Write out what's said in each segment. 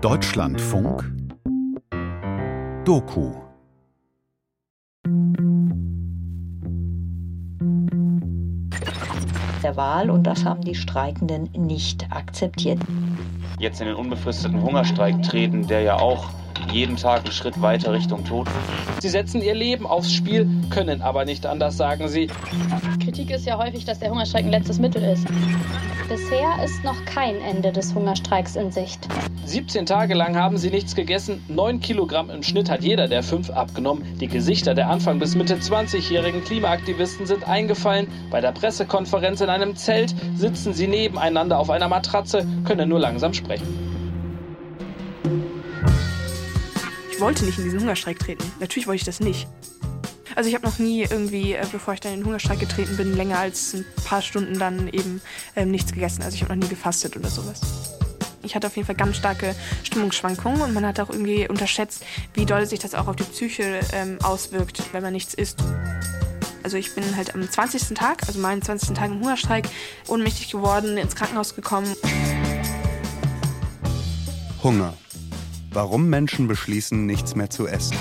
Deutschlandfunk Doku der Wahl und das haben die Streikenden nicht akzeptiert. Jetzt in den unbefristeten Hungerstreik treten, der ja auch jeden Tag einen Schritt weiter Richtung Tod. Sie setzen ihr Leben aufs Spiel, können aber nicht anders, sagen sie. Kritik ist ja häufig, dass der Hungerstreik ein letztes Mittel ist. Bisher ist noch kein Ende des Hungerstreiks in Sicht. 17 Tage lang haben sie nichts gegessen. 9 Kilogramm im Schnitt hat jeder der fünf abgenommen. Die Gesichter der Anfang bis Mitte 20-jährigen Klimaaktivisten sind eingefallen. Bei der Pressekonferenz in einem Zelt sitzen sie nebeneinander auf einer Matratze, können nur langsam sprechen. ich wollte nicht in diesen Hungerstreik treten. Natürlich wollte ich das nicht. Also ich habe noch nie irgendwie, äh, bevor ich dann in den Hungerstreik getreten bin, länger als ein paar Stunden dann eben ähm, nichts gegessen. Also ich habe noch nie gefastet oder sowas. Ich hatte auf jeden Fall ganz starke Stimmungsschwankungen und man hat auch irgendwie unterschätzt, wie doll sich das auch auf die Psyche ähm, auswirkt, wenn man nichts isst. Also ich bin halt am 20. Tag, also meinen 20. Tag im Hungerstreik, ohnmächtig geworden, ins Krankenhaus gekommen. Hunger. Warum Menschen beschließen, nichts mehr zu essen.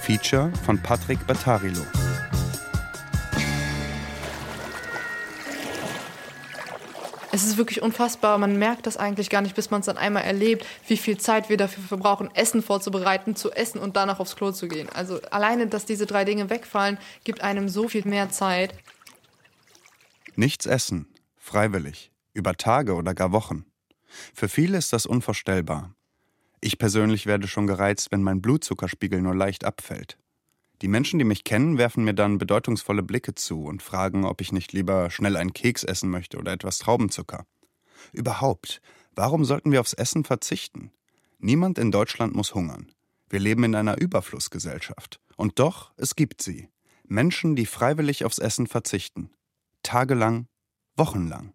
Feature von Patrick Battarilo. Es ist wirklich unfassbar. Man merkt das eigentlich gar nicht, bis man es dann einmal erlebt, wie viel Zeit wir dafür verbrauchen, Essen vorzubereiten, zu essen und danach aufs Klo zu gehen. Also alleine, dass diese drei Dinge wegfallen, gibt einem so viel mehr Zeit. Nichts essen, freiwillig, über Tage oder gar Wochen. Für viele ist das unvorstellbar. Ich persönlich werde schon gereizt, wenn mein Blutzuckerspiegel nur leicht abfällt. Die Menschen, die mich kennen, werfen mir dann bedeutungsvolle Blicke zu und fragen, ob ich nicht lieber schnell einen Keks essen möchte oder etwas Traubenzucker. Überhaupt, warum sollten wir aufs Essen verzichten? Niemand in Deutschland muss hungern. Wir leben in einer Überflussgesellschaft. Und doch, es gibt sie. Menschen, die freiwillig aufs Essen verzichten. Tagelang, wochenlang.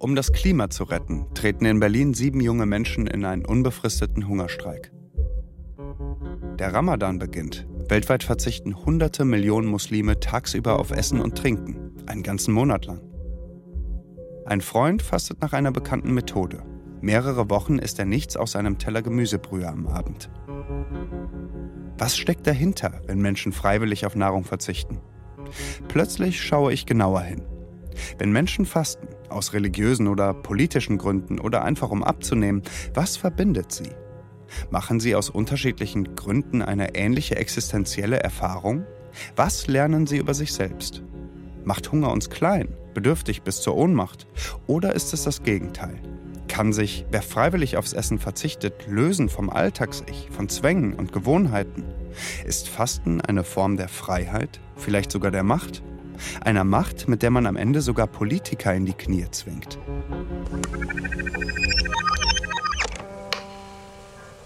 Um das Klima zu retten, treten in Berlin sieben junge Menschen in einen unbefristeten Hungerstreik. Der Ramadan beginnt. Weltweit verzichten hunderte Millionen Muslime tagsüber auf Essen und Trinken, einen ganzen Monat lang. Ein Freund fastet nach einer bekannten Methode. Mehrere Wochen isst er nichts aus einem Teller Gemüsebrühe am Abend. Was steckt dahinter, wenn Menschen freiwillig auf Nahrung verzichten? Plötzlich schaue ich genauer hin. Wenn Menschen fasten, aus religiösen oder politischen Gründen oder einfach um abzunehmen, was verbindet sie? Machen sie aus unterschiedlichen Gründen eine ähnliche existenzielle Erfahrung? Was lernen sie über sich selbst? Macht Hunger uns klein, bedürftig bis zur Ohnmacht? Oder ist es das Gegenteil? Kann sich, wer freiwillig aufs Essen verzichtet, lösen vom Alltags-Ich, von Zwängen und Gewohnheiten? Ist Fasten eine Form der Freiheit, vielleicht sogar der Macht? Einer Macht, mit der man am Ende sogar Politiker in die Knie zwingt.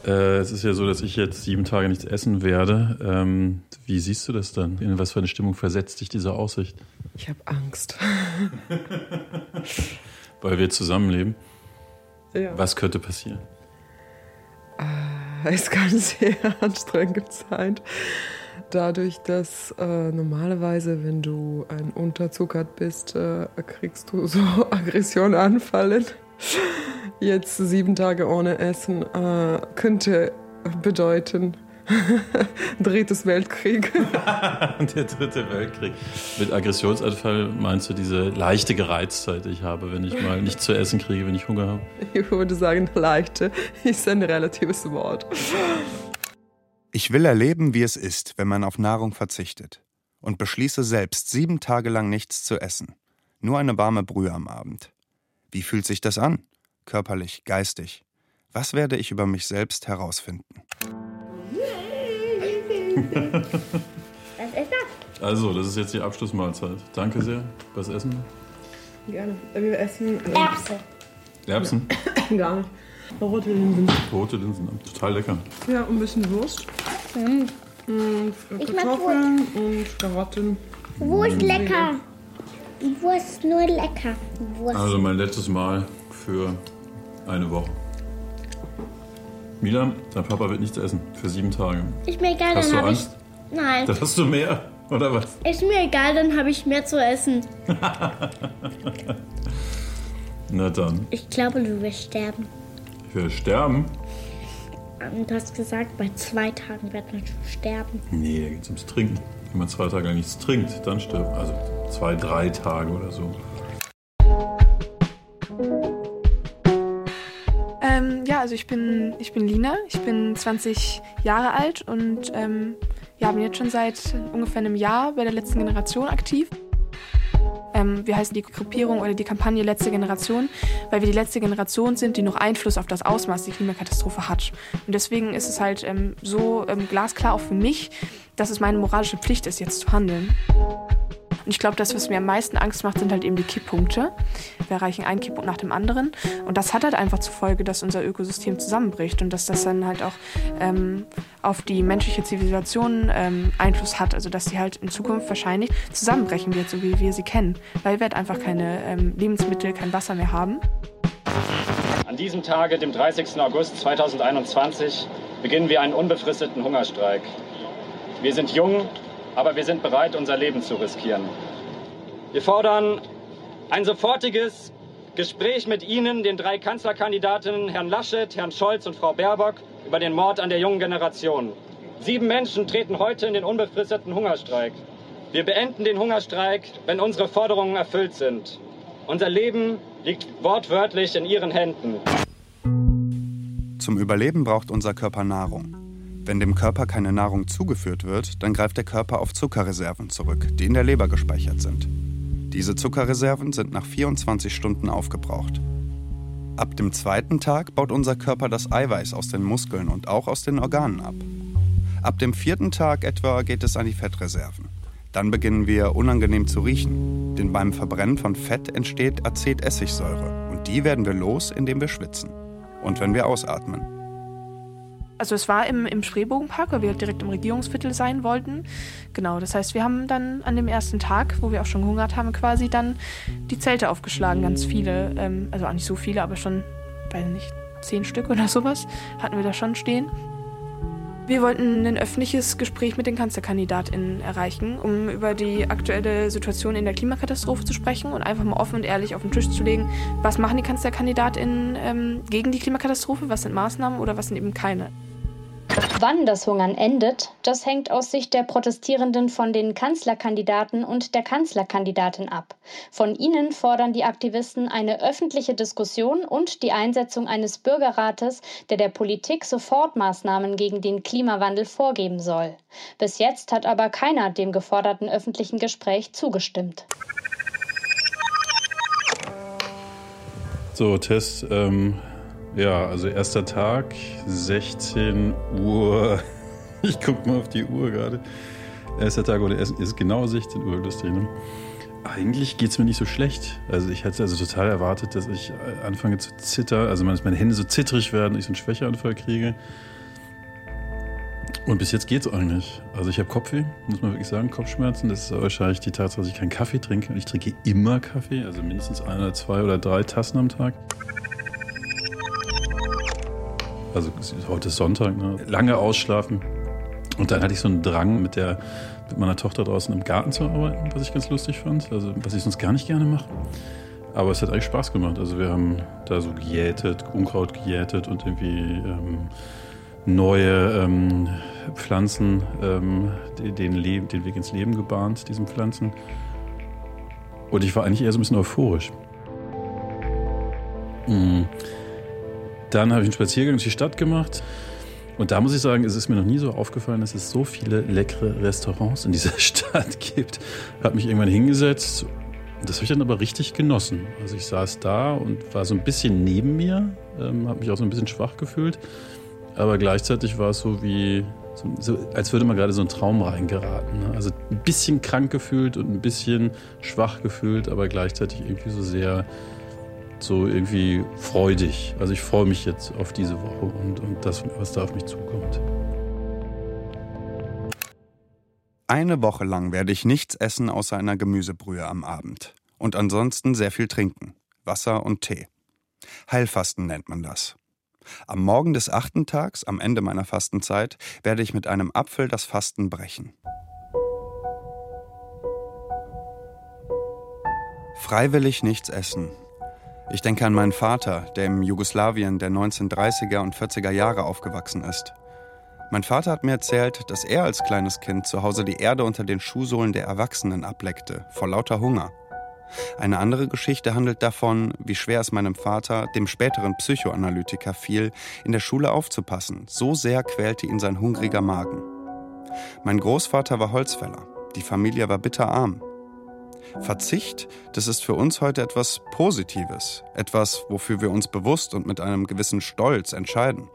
Äh, es ist ja so, dass ich jetzt sieben Tage nichts essen werde. Ähm, wie siehst du das dann? In was für eine Stimmung versetzt dich diese Aussicht? Ich habe Angst. Weil wir zusammenleben. Ja. Was könnte passieren? Äh, es kann sehr anstrengend sein dadurch, dass äh, normalerweise, wenn du ein unterzuckert bist, äh, kriegst du so Aggression anfallen. Jetzt sieben Tage ohne Essen äh, könnte bedeuten, Drittes Weltkrieg. Der dritte Weltkrieg. Mit Aggressionsanfall meinst du diese leichte Gereiztheit, die ich habe, wenn ich mal nichts zu essen kriege, wenn ich Hunger habe? Ich würde sagen, leichte ist ein relatives Wort. Ich will erleben, wie es ist, wenn man auf Nahrung verzichtet und beschließe selbst sieben Tage lang nichts zu essen, nur eine warme Brühe am Abend. Wie fühlt sich das an? Körperlich, geistig. Was werde ich über mich selbst herausfinden? Was ist das? Also, das ist jetzt die Abschlussmahlzeit. Danke sehr. Was essen wir? Gerne. Wir essen Erbse. Erbsen? Gar nicht. Rote Linsen. Rote Linsen, total lecker. Ja, ein bisschen Wurst. Mhm. Und Kartoffeln und Karotten. Wurst lecker. Wurst nur lecker. Wurst. Also mein letztes Mal für eine Woche. Milan, dein Papa wird nichts essen für sieben Tage. Ist mir egal, Hast dann du habe ich. Angst? Nein. Dann hast du mehr, oder was? Ist mir egal, dann habe ich mehr zu essen. Na dann. Ich glaube, du wirst sterben. Ich werde sterben? Ähm, du hast gesagt, bei zwei Tagen wird man schon sterben. Nee, da geht es ums Trinken. Wenn man zwei Tage lang nichts trinkt, dann stirbt. Also zwei, drei Tage oder so. Also ich bin, ich bin Lina, ich bin 20 Jahre alt und ähm, ja, bin jetzt schon seit ungefähr einem Jahr bei der letzten Generation aktiv. Ähm, wir heißen die Gruppierung oder die Kampagne Letzte Generation, weil wir die letzte Generation sind, die noch Einfluss auf das Ausmaß der Klimakatastrophe hat. Und deswegen ist es halt ähm, so ähm, glasklar auch für mich, dass es meine moralische Pflicht ist, jetzt zu handeln. Und ich glaube, das, was mir am meisten Angst macht, sind halt eben die Kipppunkte. Wir erreichen einen Kipppunkt nach dem anderen. Und das hat halt einfach zur Folge, dass unser Ökosystem zusammenbricht und dass das dann halt auch ähm, auf die menschliche Zivilisation ähm, Einfluss hat. Also dass sie halt in Zukunft wahrscheinlich zusammenbrechen wird, so wie wir sie kennen. Weil wir halt einfach keine ähm, Lebensmittel, kein Wasser mehr haben. An diesem Tage, dem 30. August 2021, beginnen wir einen unbefristeten Hungerstreik. Wir sind jung, aber wir sind bereit, unser Leben zu riskieren. Wir fordern ein sofortiges Gespräch mit Ihnen, den drei Kanzlerkandidatinnen, Herrn Laschet, Herrn Scholz und Frau Baerbock, über den Mord an der jungen Generation. Sieben Menschen treten heute in den unbefristeten Hungerstreik. Wir beenden den Hungerstreik, wenn unsere Forderungen erfüllt sind. Unser Leben liegt wortwörtlich in Ihren Händen. Zum Überleben braucht unser Körper Nahrung. Wenn dem Körper keine Nahrung zugeführt wird, dann greift der Körper auf Zuckerreserven zurück, die in der Leber gespeichert sind. Diese Zuckerreserven sind nach 24 Stunden aufgebraucht. Ab dem zweiten Tag baut unser Körper das Eiweiß aus den Muskeln und auch aus den Organen ab. Ab dem vierten Tag etwa geht es an die Fettreserven. Dann beginnen wir unangenehm zu riechen, denn beim Verbrennen von Fett entsteht Acetessigsäure und die werden wir los, indem wir schwitzen und wenn wir ausatmen. Also es war im, im Spreebogenpark, weil wir halt direkt im Regierungsviertel sein wollten. Genau, das heißt, wir haben dann an dem ersten Tag, wo wir auch schon gehungert haben, quasi dann die Zelte aufgeschlagen, ganz viele. Ähm, also auch nicht so viele, aber schon, weiß nicht, zehn Stück oder sowas hatten wir da schon stehen. Wir wollten ein öffentliches Gespräch mit den KanzlerkandidatInnen erreichen, um über die aktuelle Situation in der Klimakatastrophe zu sprechen und einfach mal offen und ehrlich auf den Tisch zu legen, was machen die KanzlerkandidatInnen ähm, gegen die Klimakatastrophe, was sind Maßnahmen oder was sind eben keine. Wann das Hungern endet, das hängt aus Sicht der Protestierenden von den Kanzlerkandidaten und der Kanzlerkandidatin ab. Von ihnen fordern die Aktivisten eine öffentliche Diskussion und die Einsetzung eines Bürgerrates, der der Politik Sofortmaßnahmen gegen den Klimawandel vorgeben soll. Bis jetzt hat aber keiner dem geforderten öffentlichen Gespräch zugestimmt. So, Test. Ähm ja, also erster Tag, 16 Uhr. Ich gucke mal auf die Uhr gerade. Erster Tag oder Essen ist genau 16 Uhr, lustig, ne? Eigentlich geht es mir nicht so schlecht. Also ich hätte also total erwartet, dass ich anfange zu zittern, also meine Hände so zittrig werden, ich so einen Schwächeanfall kriege. Und bis jetzt geht es eigentlich. Also ich habe Kopfweh, muss man wirklich sagen, Kopfschmerzen. Das ist wahrscheinlich die Tatsache, dass ich keinen Kaffee trinke. Und ich trinke immer Kaffee, also mindestens ein oder zwei oder drei Tassen am Tag. Also heute ist Sonntag, ne? lange ausschlafen. Und dann hatte ich so einen Drang, mit, der, mit meiner Tochter draußen im Garten zu arbeiten, was ich ganz lustig fand. Also was ich sonst gar nicht gerne mache. Aber es hat eigentlich Spaß gemacht. Also wir haben da so gejätet, Unkraut gejätet und irgendwie ähm, neue ähm, Pflanzen, ähm, den, den, Weg ins Leben gebahnt, diesen Pflanzen. Und ich war eigentlich eher so ein bisschen euphorisch. Mhm. Dann habe ich einen Spaziergang durch die Stadt gemacht. Und da muss ich sagen, es ist mir noch nie so aufgefallen, dass es so viele leckere Restaurants in dieser Stadt gibt. Habe mich irgendwann hingesetzt. Das habe ich dann aber richtig genossen. Also ich saß da und war so ein bisschen neben mir, ähm, habe mich auch so ein bisschen schwach gefühlt. Aber gleichzeitig war es so wie, so, so, als würde man gerade so einen Traum reingeraten. Ne? Also ein bisschen krank gefühlt und ein bisschen schwach gefühlt, aber gleichzeitig irgendwie so sehr so irgendwie freudig. Also ich freue mich jetzt auf diese Woche und, und das, was da auf mich zukommt. Eine Woche lang werde ich nichts essen außer einer Gemüsebrühe am Abend. Und ansonsten sehr viel trinken. Wasser und Tee. Heilfasten nennt man das. Am Morgen des achten Tags, am Ende meiner Fastenzeit, werde ich mit einem Apfel das Fasten brechen. Freiwillig nichts essen, Ich denke an meinen Vater, der im Jugoslawien der 1930er und 40er Jahre aufgewachsen ist. Mein Vater hat mir erzählt, dass er als kleines Kind zu Hause die Erde unter den Schuhsohlen der Erwachsenen ableckte, vor lauter Hunger. Eine andere Geschichte handelt davon, wie schwer es meinem Vater, dem späteren Psychoanalytiker, fiel, in der Schule aufzupassen. So sehr quälte ihn sein hungriger Magen. Mein Großvater war Holzfäller. Die Familie war bitterarm. Verzicht, das ist für uns heute etwas Positives, etwas, wofür wir uns bewusst und mit einem gewissen Stolz entscheiden.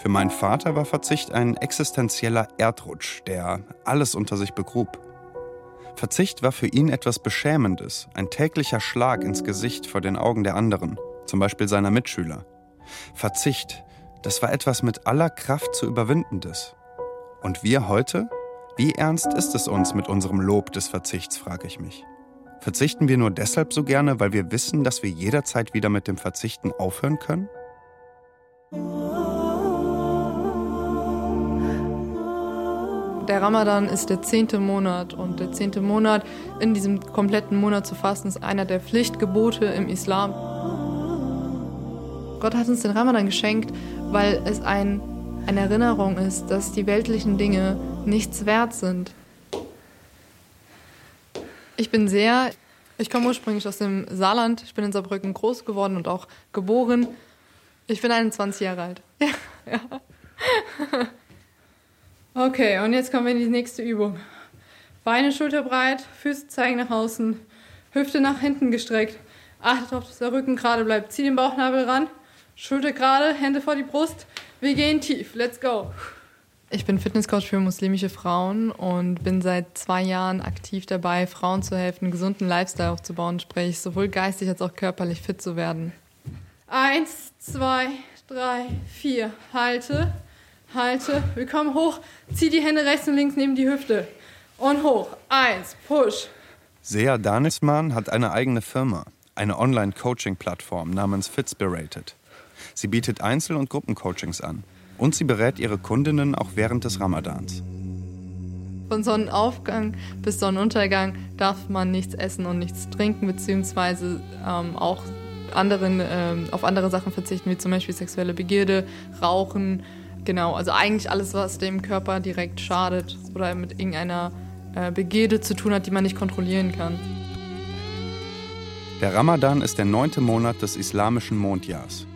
Für meinen Vater war Verzicht ein existenzieller Erdrutsch, der alles unter sich begrub. Verzicht war für ihn etwas Beschämendes, ein täglicher Schlag ins Gesicht vor den Augen der anderen, zum Beispiel seiner Mitschüler. Verzicht, das war etwas mit aller Kraft zu überwindendes. Und wir heute? Wie ernst ist es uns mit unserem Lob des Verzichts, frage ich mich. Verzichten wir nur deshalb so gerne, weil wir wissen, dass wir jederzeit wieder mit dem Verzichten aufhören können? Der Ramadan ist der zehnte Monat und der zehnte Monat in diesem kompletten Monat zu fasten ist einer der Pflichtgebote im Islam. Gott hat uns den Ramadan geschenkt, weil es ein, eine Erinnerung ist, dass die weltlichen Dinge nichts wert sind. Ich bin sehr, ich komme ursprünglich aus dem Saarland, ich bin in Saarbrücken groß geworden und auch geboren. Ich bin 21 Jahre alt. Ja, ja. Okay, und jetzt kommen wir in die nächste Übung. Beine schulterbreit, Füße zeigen nach außen, Hüfte nach hinten gestreckt. Achtet darauf, dass der Rücken gerade bleibt. Zieh den Bauchnabel ran, Schulter gerade, Hände vor die Brust. Wir gehen tief. Let's go. Ich bin Fitnesscoach für muslimische Frauen und bin seit zwei Jahren aktiv dabei, Frauen zu helfen, einen gesunden Lifestyle aufzubauen, sprich sowohl geistig als auch körperlich fit zu werden. Eins, zwei, drei, vier. Halte halte, wir kommen hoch, zieh die Hände rechts und links neben die Hüfte und hoch. Eins, push. Sea Danisman hat eine eigene Firma, eine Online-Coaching-Plattform namens Fitspirated. Sie bietet Einzel- und Gruppencoachings an und sie berät ihre Kundinnen auch während des Ramadans. Von Sonnenaufgang bis Sonnenuntergang darf man nichts essen und nichts trinken, beziehungsweise ähm, auch anderen, ähm, auf andere Sachen verzichten, wie zum Beispiel sexuelle Begierde, Rauchen, Genau, also eigentlich alles, was dem Körper direkt schadet oder mit irgendeiner äh, Begierde zu tun hat, die man nicht kontrollieren kann. Der Ramadan ist der neunte Monat des islamischen Mondjahrs.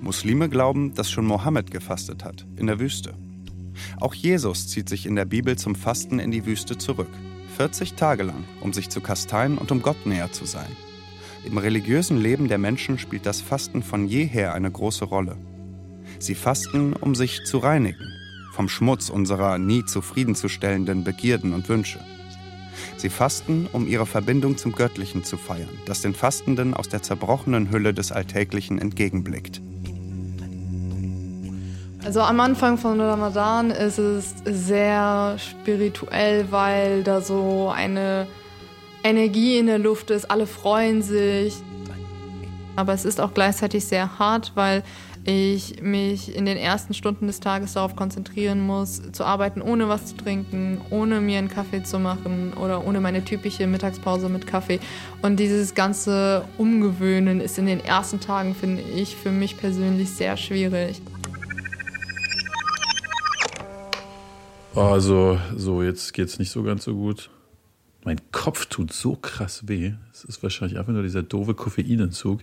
Muslime glauben, dass schon Mohammed gefastet hat, in der Wüste. Auch Jesus zieht sich in der Bibel zum Fasten in die Wüste zurück. 40 Tage lang, um sich zu kasteien und um Gott näher zu sein. Im religiösen Leben der Menschen spielt das Fasten von jeher eine große Rolle. Sie fasten, um sich zu reinigen vom Schmutz unserer nie zufriedenzustellenden Begierden und Wünsche. Sie fasten, um ihre Verbindung zum Göttlichen zu feiern, das den Fastenden aus der zerbrochenen Hülle des Alltäglichen entgegenblickt. Also am Anfang von Ramadan ist es sehr spirituell, weil da so eine Energie in der Luft ist, alle freuen sich. Aber es ist auch gleichzeitig sehr hart, weil ich mich in den ersten Stunden des Tages darauf konzentrieren muss, zu arbeiten, ohne was zu trinken, ohne mir einen Kaffee zu machen oder ohne meine typische Mittagspause mit Kaffee. Und dieses ganze Umgewöhnen ist in den ersten Tagen, finde ich, für mich persönlich sehr schwierig. Also, so, jetzt geht es nicht so ganz so gut. Mein Kopf tut so krass weh. Es ist wahrscheinlich einfach nur dieser doofe Koffeinentzug.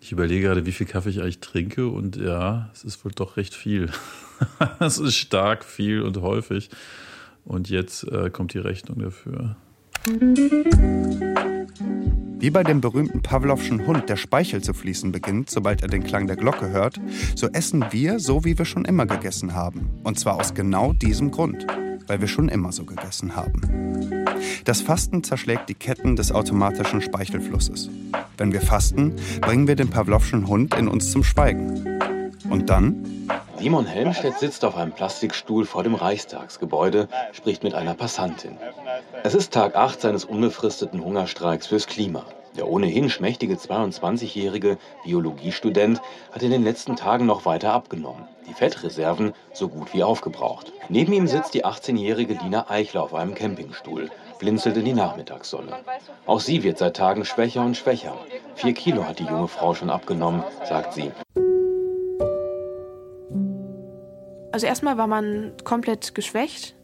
Ich überlege gerade, wie viel Kaffee ich eigentlich trinke und ja, es ist wohl doch recht viel. es ist stark, viel und häufig. Und jetzt äh, kommt die Rechnung dafür. Wie bei dem berühmten Pavlovschen Hund, der Speichel zu fließen beginnt, sobald er den Klang der Glocke hört, so essen wir so, wie wir schon immer gegessen haben. Und zwar aus genau diesem Grund weil wir schon immer so gegessen haben. Das Fasten zerschlägt die Ketten des automatischen Speichelflusses. Wenn wir fasten, bringen wir den Pavlovschen Hund in uns zum Schweigen. Und dann? Simon Helmstedt sitzt auf einem Plastikstuhl vor dem Reichstagsgebäude, spricht mit einer Passantin. Es ist Tag 8 seines unbefristeten Hungerstreiks fürs Klima. Der ohnehin schmächtige 22-jährige Biologiestudent hat in den letzten Tagen noch weiter abgenommen. Die Fettreserven so gut wie aufgebraucht. Neben ihm sitzt die 18-jährige Dina Eichler auf einem Campingstuhl. blinzelt in die Nachmittagssonne. Auch sie wird seit Tagen schwächer und schwächer. Vier Kilo hat die junge Frau schon abgenommen, sagt sie. Also erstmal war man komplett geschwächt.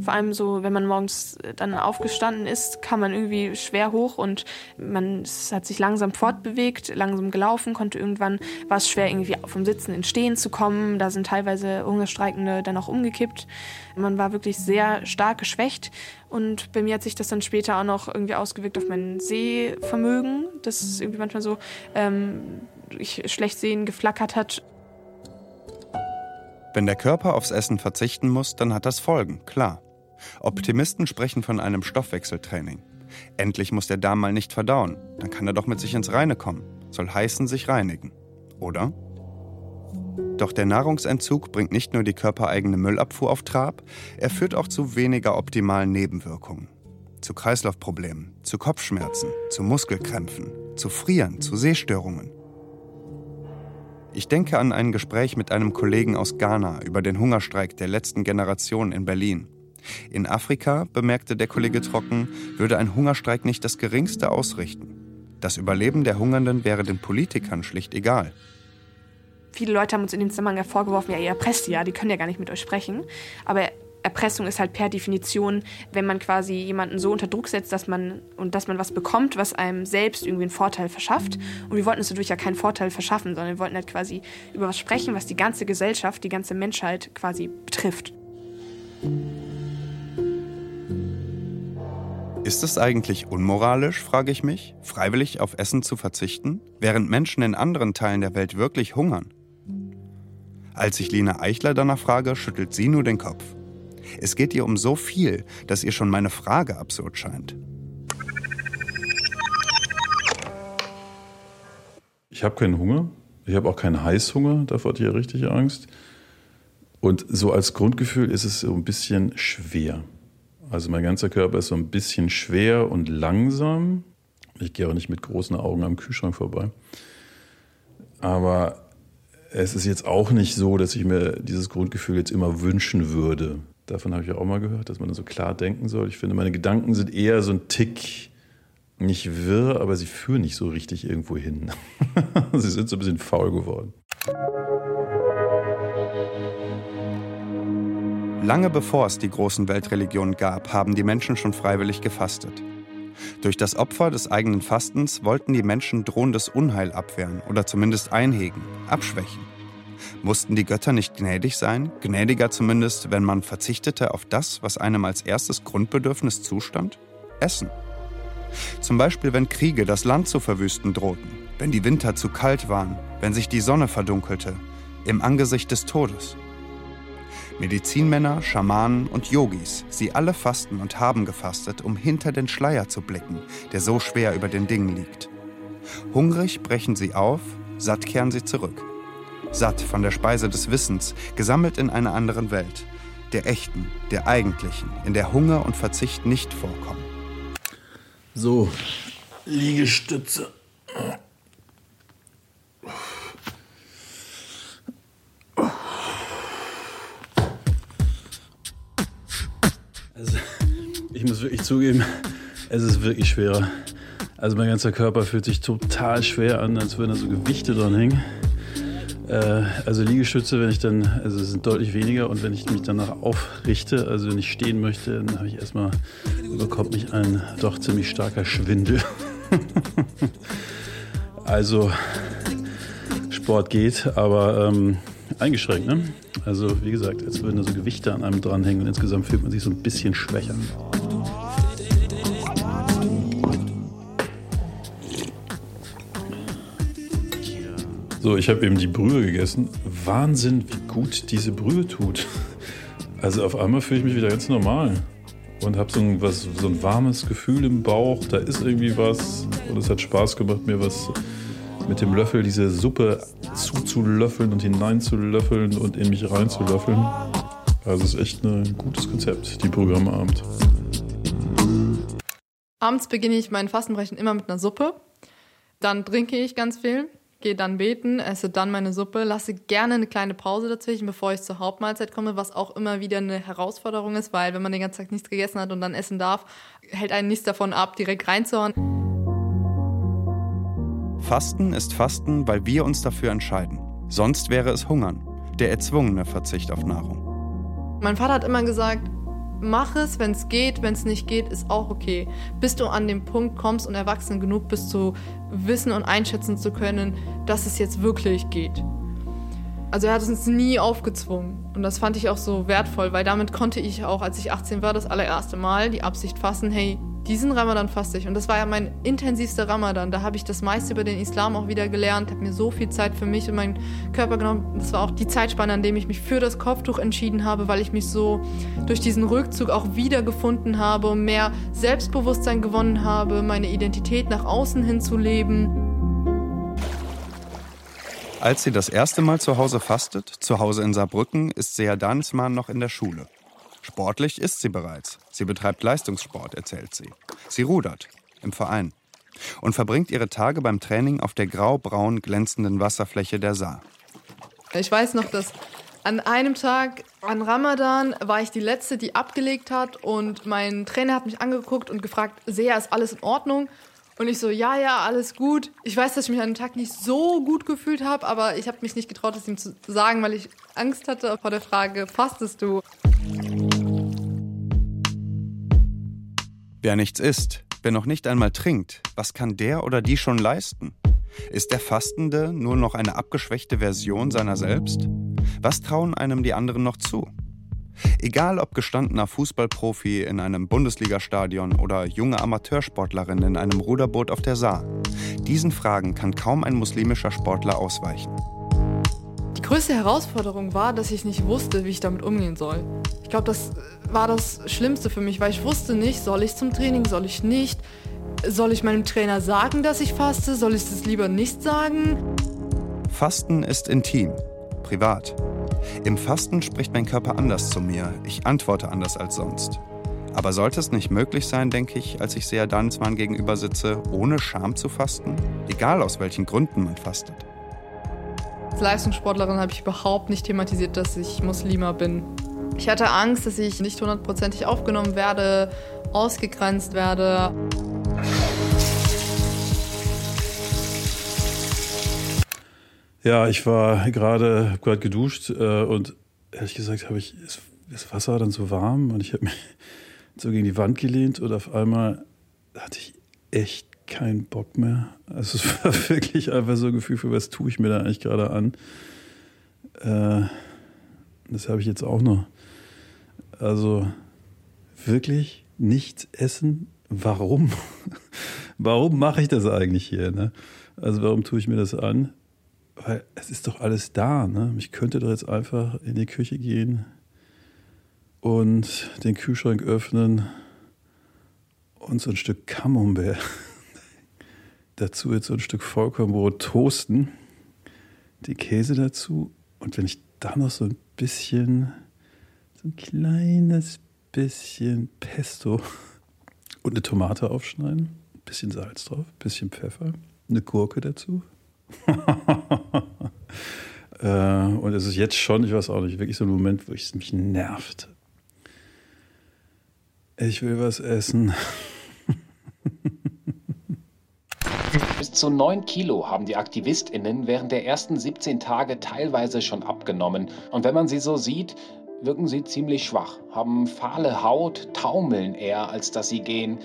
Vor allem so, wenn man morgens dann aufgestanden ist, kam man irgendwie schwer hoch und man hat sich langsam fortbewegt, langsam gelaufen, konnte irgendwann, war es schwer irgendwie vom Sitzen ins Stehen zu kommen. Da sind teilweise Hungerstreikende dann auch umgekippt. Man war wirklich sehr stark geschwächt und bei mir hat sich das dann später auch noch irgendwie ausgewirkt auf mein Sehvermögen, das irgendwie manchmal so ähm, ich schlecht sehen geflackert hat. Wenn der Körper aufs Essen verzichten muss, dann hat das Folgen, klar. Optimisten sprechen von einem Stoffwechseltraining. Endlich muss der Darm mal nicht verdauen, dann kann er doch mit sich ins Reine kommen. Soll heißen, sich reinigen. Oder? Doch der Nahrungsentzug bringt nicht nur die körpereigene Müllabfuhr auf Trab, er führt auch zu weniger optimalen Nebenwirkungen. Zu Kreislaufproblemen, zu Kopfschmerzen, zu Muskelkrämpfen, zu Frieren, zu Sehstörungen. Ich denke an ein Gespräch mit einem Kollegen aus Ghana über den Hungerstreik der letzten Generation in Berlin. In Afrika, bemerkte der Kollege trocken, würde ein Hungerstreik nicht das geringste ausrichten. Das Überleben der Hungernden wäre den Politikern schlicht egal. Viele Leute haben uns in dem Zusammenhang vorgeworfen, ja, ihr erpresst ja, die können ja gar nicht mit euch sprechen. Aber Erpressung ist halt per Definition, wenn man quasi jemanden so unter Druck setzt, dass man und dass man was bekommt, was einem selbst irgendwie einen Vorteil verschafft. Und wir wollten uns dadurch ja keinen Vorteil verschaffen, sondern wir wollten halt quasi über was sprechen, was die ganze Gesellschaft, die ganze Menschheit quasi betrifft. Ist es eigentlich unmoralisch, frage ich mich, freiwillig auf Essen zu verzichten, während Menschen in anderen Teilen der Welt wirklich hungern? Als ich Lina Eichler danach frage, schüttelt sie nur den Kopf. Es geht ihr um so viel, dass ihr schon meine Frage absurd scheint. Ich habe keinen Hunger. Ich habe auch keinen Heißhunger. Davor hatte ich ja richtig Angst. Und so als Grundgefühl ist es so ein bisschen schwer. Also mein ganzer Körper ist so ein bisschen schwer und langsam. Ich gehe auch nicht mit großen Augen am Kühlschrank vorbei. Aber es ist jetzt auch nicht so, dass ich mir dieses Grundgefühl jetzt immer wünschen würde. Davon habe ich auch mal gehört, dass man so klar denken soll. Ich finde, meine Gedanken sind eher so ein Tick nicht wirr, aber sie führen nicht so richtig irgendwo hin. sie sind so ein bisschen faul geworden. Lange bevor es die großen Weltreligionen gab, haben die Menschen schon freiwillig gefastet. Durch das Opfer des eigenen Fastens wollten die Menschen drohendes Unheil abwehren oder zumindest einhegen, abschwächen. Mussten die Götter nicht gnädig sein, gnädiger zumindest, wenn man verzichtete auf das, was einem als erstes Grundbedürfnis zustand? Essen. Zum Beispiel, wenn Kriege das Land zu verwüsten drohten, wenn die Winter zu kalt waren, wenn sich die Sonne verdunkelte, im Angesicht des Todes. Medizinmänner, Schamanen und Yogis, sie alle fasten und haben gefastet, um hinter den Schleier zu blicken, der so schwer über den Dingen liegt. Hungrig brechen sie auf, satt kehren sie zurück satt von der Speise des Wissens, gesammelt in einer anderen Welt, der echten, der eigentlichen, in der Hunger und Verzicht nicht vorkommen. So, Liegestütze. Also, ich muss wirklich zugeben, es ist wirklich schwerer. Also mein ganzer Körper fühlt sich total schwer an, als würden da so Gewichte dran hängen. Äh, also Liegestütze, wenn ich dann, also es sind deutlich weniger und wenn ich mich danach aufrichte, also wenn ich stehen möchte, dann habe ich erstmal, bekommt mich ein doch ziemlich starker Schwindel. also Sport geht, aber ähm, eingeschränkt, ne? Also wie gesagt, als würden da so Gewichte an einem dranhängen und insgesamt fühlt man sich so ein bisschen schwächer. So, ich habe eben die Brühe gegessen. Wahnsinn, wie gut diese Brühe tut. Also auf einmal fühle ich mich wieder ganz normal und habe so ein, was, so ein warmes Gefühl im Bauch. Da ist irgendwie was und es hat Spaß gemacht, mir was mit dem Löffel diese Suppe zuzulöffeln und hineinzulöffeln und in mich reinzulöffeln. Also es ist echt ein gutes Konzept, die Brühe am Abend. Abends beginne ich mein Fastenbrechen immer mit einer Suppe. Dann trinke ich ganz viel gehe dann beten, esse dann meine Suppe, lasse gerne eine kleine Pause dazwischen, bevor ich zur Hauptmahlzeit komme, was auch immer wieder eine Herausforderung ist, weil wenn man den ganzen Tag nichts gegessen hat und dann essen darf, hält einen nichts davon ab, direkt reinzuhauen. Fasten ist Fasten, weil wir uns dafür entscheiden. Sonst wäre es Hungern, der erzwungene Verzicht auf Nahrung. Mein Vater hat immer gesagt, mach es, wenn es geht, wenn es nicht geht, ist auch okay. Bis du an den Punkt kommst und erwachsen genug bist, zu wissen und einschätzen zu können, dass es jetzt wirklich geht. Also er hat es uns nie aufgezwungen. Und das fand ich auch so wertvoll, weil damit konnte ich auch, als ich 18 war, das allererste Mal die Absicht fassen, hey, diesen Ramadan faste ich. Und das war ja mein intensivster Ramadan. Da habe ich das meiste über den Islam auch wieder gelernt, habe mir so viel Zeit für mich und meinen Körper genommen. Das war auch die Zeitspanne, an dem ich mich für das Kopftuch entschieden habe, weil ich mich so durch diesen Rückzug auch wiedergefunden habe und mehr Selbstbewusstsein gewonnen habe, meine Identität nach außen hin zu leben. Als sie das erste Mal zu Hause fastet, zu Hause in Saarbrücken, ist Sea Danisman noch in der Schule. Sportlich ist sie bereits. Sie betreibt Leistungssport, erzählt sie. Sie rudert im Verein und verbringt ihre Tage beim Training auf der grau-braun glänzenden Wasserfläche der Saar. Ich weiß noch, dass an einem Tag an Ramadan war ich die Letzte, die abgelegt hat und mein Trainer hat mich angeguckt und gefragt, Sea, ist alles in Ordnung? Und ich so, ja, ja, alles gut. Ich weiß, dass ich mich an dem Tag nicht so gut gefühlt habe, aber ich habe mich nicht getraut, es ihm zu sagen, weil ich Angst hatte vor der Frage, fastest du? Wer nichts isst, wer noch nicht einmal trinkt, was kann der oder die schon leisten? Ist der Fastende nur noch eine abgeschwächte Version seiner selbst? Was trauen einem die anderen noch zu? Egal ob gestandener Fußballprofi in einem Bundesligastadion oder junge Amateursportlerin in einem Ruderboot auf der Saar, diesen Fragen kann kaum ein muslimischer Sportler ausweichen. Die größte Herausforderung war, dass ich nicht wusste, wie ich damit umgehen soll. Ich glaube, das war das Schlimmste für mich, weil ich wusste nicht, soll ich zum Training, soll ich nicht, soll ich meinem Trainer sagen, dass ich faste, soll ich es lieber nicht sagen? Fasten ist intim, privat. Im Fasten spricht mein Körper anders zu mir, ich antworte anders als sonst. Aber sollte es nicht möglich sein, denke ich, als ich Sea Dansmann gegenüber sitze, ohne Scham zu fasten? Egal aus welchen Gründen man fastet. Als Leistungssportlerin habe ich überhaupt nicht thematisiert, dass ich Muslima bin. Ich hatte Angst, dass ich nicht hundertprozentig aufgenommen werde, ausgegrenzt werde. Ja, ich war gerade, gerade geduscht äh, und ehrlich gesagt habe ich, ist, das Wasser dann so warm und ich habe mich so gegen die Wand gelehnt und auf einmal hatte ich echt keinen Bock mehr. Also es war wirklich einfach so ein Gefühl für, was tue ich mir da eigentlich gerade an. Äh, das habe ich jetzt auch noch. Also wirklich nichts essen. Warum? warum mache ich das eigentlich hier? Ne? Also warum tue ich mir das an? Weil es ist doch alles da. Ne? Ich könnte doch jetzt einfach in die Küche gehen und den Kühlschrank öffnen und so ein Stück Camembert. dazu jetzt so ein Stück Vollkornbrot toasten, den Käse dazu und wenn ich da noch so ein bisschen so ein kleines bisschen Pesto und eine Tomate aufschneiden, ein bisschen Salz drauf, ein bisschen Pfeffer, eine Gurke dazu. äh, und es ist jetzt schon, ich weiß auch nicht, wirklich so ein Moment, wo es mich nervt. Ich will was essen. Bis zu 9 Kilo haben die AktivistInnen während der ersten 17 Tage teilweise schon abgenommen. Und wenn man sie so sieht, wirken sie ziemlich schwach, haben fahle Haut, taumeln eher, als dass sie gehen.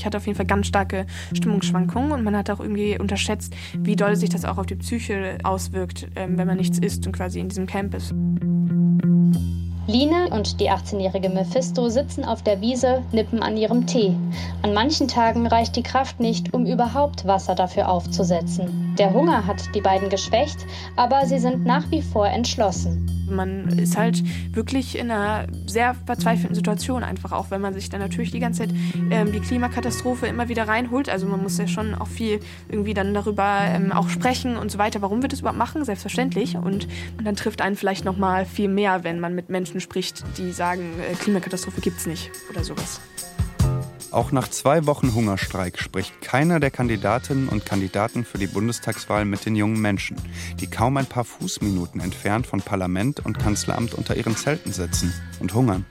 Ich hatte auf jeden Fall ganz starke Stimmungsschwankungen und man hat auch irgendwie unterschätzt, wie doll sich das auch auf die Psyche auswirkt, ähm, wenn man nichts isst und quasi in diesem Camp ist. Line und die 18-jährige Mephisto sitzen auf der Wiese, nippen an ihrem Tee. An manchen Tagen reicht die Kraft nicht, um überhaupt Wasser dafür aufzusetzen. Der Hunger hat die beiden geschwächt, aber sie sind nach wie vor entschlossen. Man ist halt wirklich in einer sehr verzweifelten Situation, einfach auch, wenn man sich dann natürlich die ganze Zeit ähm, die Klimakatastrophe immer wieder reinholt. Also man muss ja schon auch viel irgendwie dann darüber ähm, auch sprechen und so weiter. Warum wir das überhaupt machen? Selbstverständlich. Und, und dann trifft einen vielleicht noch mal viel mehr, wenn man mit Menschen spricht, die sagen, äh, Klimakatastrophe gibt's nicht oder sowas. Auch nach zwei Wochen Hungerstreik spricht keiner der Kandidatinnen und Kandidaten für die Bundestagswahl mit den jungen Menschen, die kaum ein paar Fußminuten entfernt von Parlament und Kanzleramt unter ihren Zelten sitzen und hungern.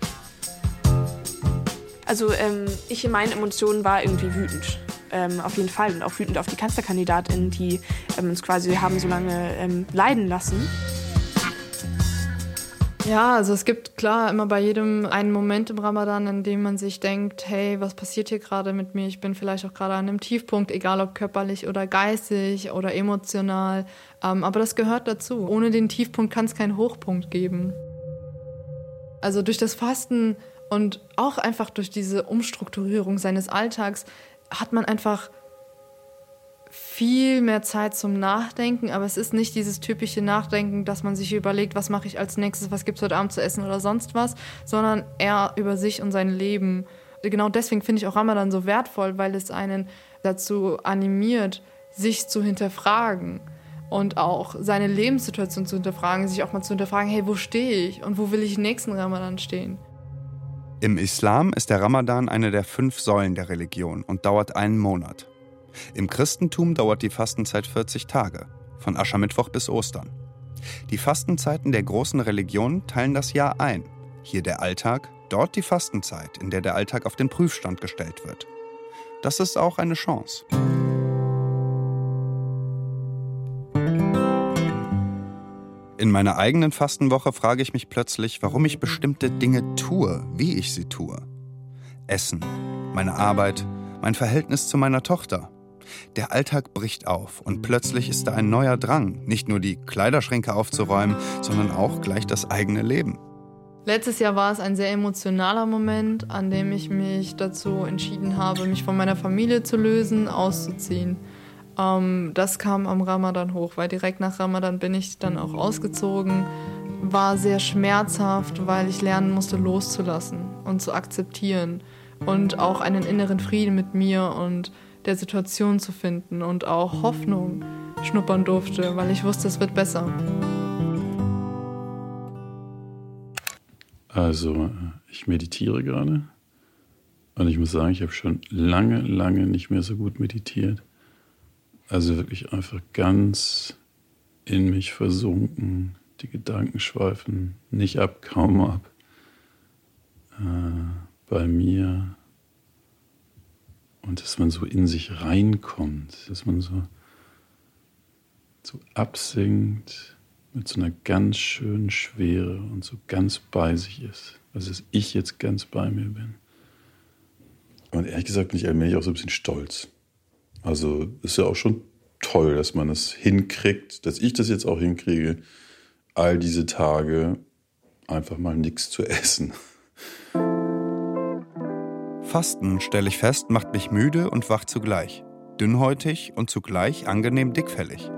Also ähm, ich in meinen Emotionen war irgendwie wütend. Ähm, auf jeden Fall. Und auch wütend auf die Kanzlerkandidatin, die ähm, uns quasi haben so lange ähm, leiden lassen. Ja, also es gibt klar immer bei jedem einen Moment im Ramadan, in dem man sich denkt, hey, was passiert hier gerade mit mir? Ich bin vielleicht auch gerade an einem Tiefpunkt, egal ob körperlich oder geistig oder emotional. Ähm, aber das gehört dazu. Ohne den Tiefpunkt kann es keinen Hochpunkt geben. Also durch das Fasten und auch einfach durch diese Umstrukturierung seines Alltags hat man einfach viel mehr Zeit zum Nachdenken, aber es ist nicht dieses typische Nachdenken, dass man sich überlegt, was mache ich als nächstes, was gibt es heute Abend zu essen oder sonst was, sondern eher über sich und sein Leben. Genau deswegen finde ich auch Ramadan so wertvoll, weil es einen dazu animiert, sich zu hinterfragen und auch seine Lebenssituation zu hinterfragen, sich auch mal zu hinterfragen, hey, wo stehe ich und wo will ich nächsten Ramadan stehen? Im Islam ist der Ramadan eine der fünf Säulen der Religion und dauert einen Monat. Im Christentum dauert die Fastenzeit 40 Tage, von Aschermittwoch bis Ostern. Die Fastenzeiten der großen Religionen teilen das Jahr ein. Hier der Alltag, dort die Fastenzeit, in der der Alltag auf den Prüfstand gestellt wird. Das ist auch eine Chance. In meiner eigenen Fastenwoche frage ich mich plötzlich, warum ich bestimmte Dinge tue, wie ich sie tue. Essen, meine Arbeit, mein Verhältnis zu meiner Tochter. Der Alltag bricht auf und plötzlich ist da ein neuer Drang, nicht nur die Kleiderschränke aufzuräumen, sondern auch gleich das eigene Leben. Letztes Jahr war es ein sehr emotionaler Moment, an dem ich mich dazu entschieden habe, mich von meiner Familie zu lösen, auszuziehen. Ähm, das kam am Ramadan hoch, weil direkt nach Ramadan bin ich dann auch ausgezogen. War sehr schmerzhaft, weil ich lernen musste, loszulassen und zu akzeptieren und auch einen inneren Frieden mit mir und der Situation zu finden und auch Hoffnung schnuppern durfte, weil ich wusste, es wird besser. Also, ich meditiere gerade und ich muss sagen, ich habe schon lange, lange nicht mehr so gut meditiert. Also wirklich einfach ganz in mich versunken, die Gedanken schweifen nicht ab, kaum ab. Äh, bei mir und dass man so in sich reinkommt, dass man so, so absinkt mit so einer ganz schönen Schwere und so ganz bei sich ist. Also dass ich jetzt ganz bei mir bin. Und ehrlich gesagt bin ich allmählich auch so ein bisschen stolz. Also ist ja auch schon toll, dass man das hinkriegt, dass ich das jetzt auch hinkriege, all diese Tage einfach mal nichts zu essen. Fasten, stelle ich fest, macht mich müde und wach zugleich. Dünnhäutig und zugleich angenehm dickfällig.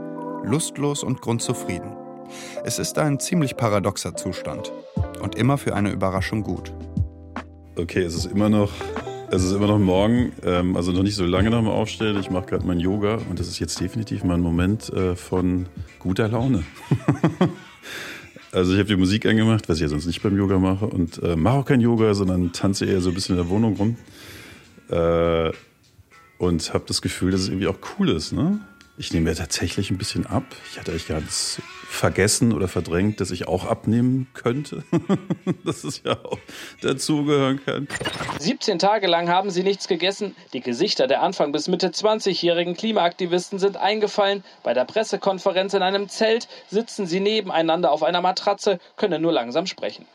Lustlos und grundzufrieden. Es ist ein ziemlich paradoxer Zustand. Und immer für eine Überraschung gut. Okay, es ist immer noch, es ist immer noch morgen, ähm, also noch nicht so lange nach dem Aufstehen. Ich mache gerade mein Yoga und das ist jetzt definitiv mein Moment äh, von guter Laune. Also ich habe die Musik angemacht, was ich ja sonst nicht beim Yoga mache und äh, mache auch kein Yoga, sondern tanze eher so ein bisschen in der Wohnung rum. Äh, und habe das Gefühl, dass es irgendwie auch cool ist. Ne? Ich nehme ja tatsächlich ein bisschen ab. Ich hatte eigentlich ganz vergessen oder verdrängt, dass ich auch abnehmen könnte. dass es ja auch dazugehören kann. 17 Tage lang haben sie nichts gegessen. Die Gesichter der Anfang bis Mitte 20-jährigen Klimaaktivisten sind eingefallen. Bei der Pressekonferenz in einem Zelt sitzen sie nebeneinander auf einer Matratze, können nur langsam sprechen.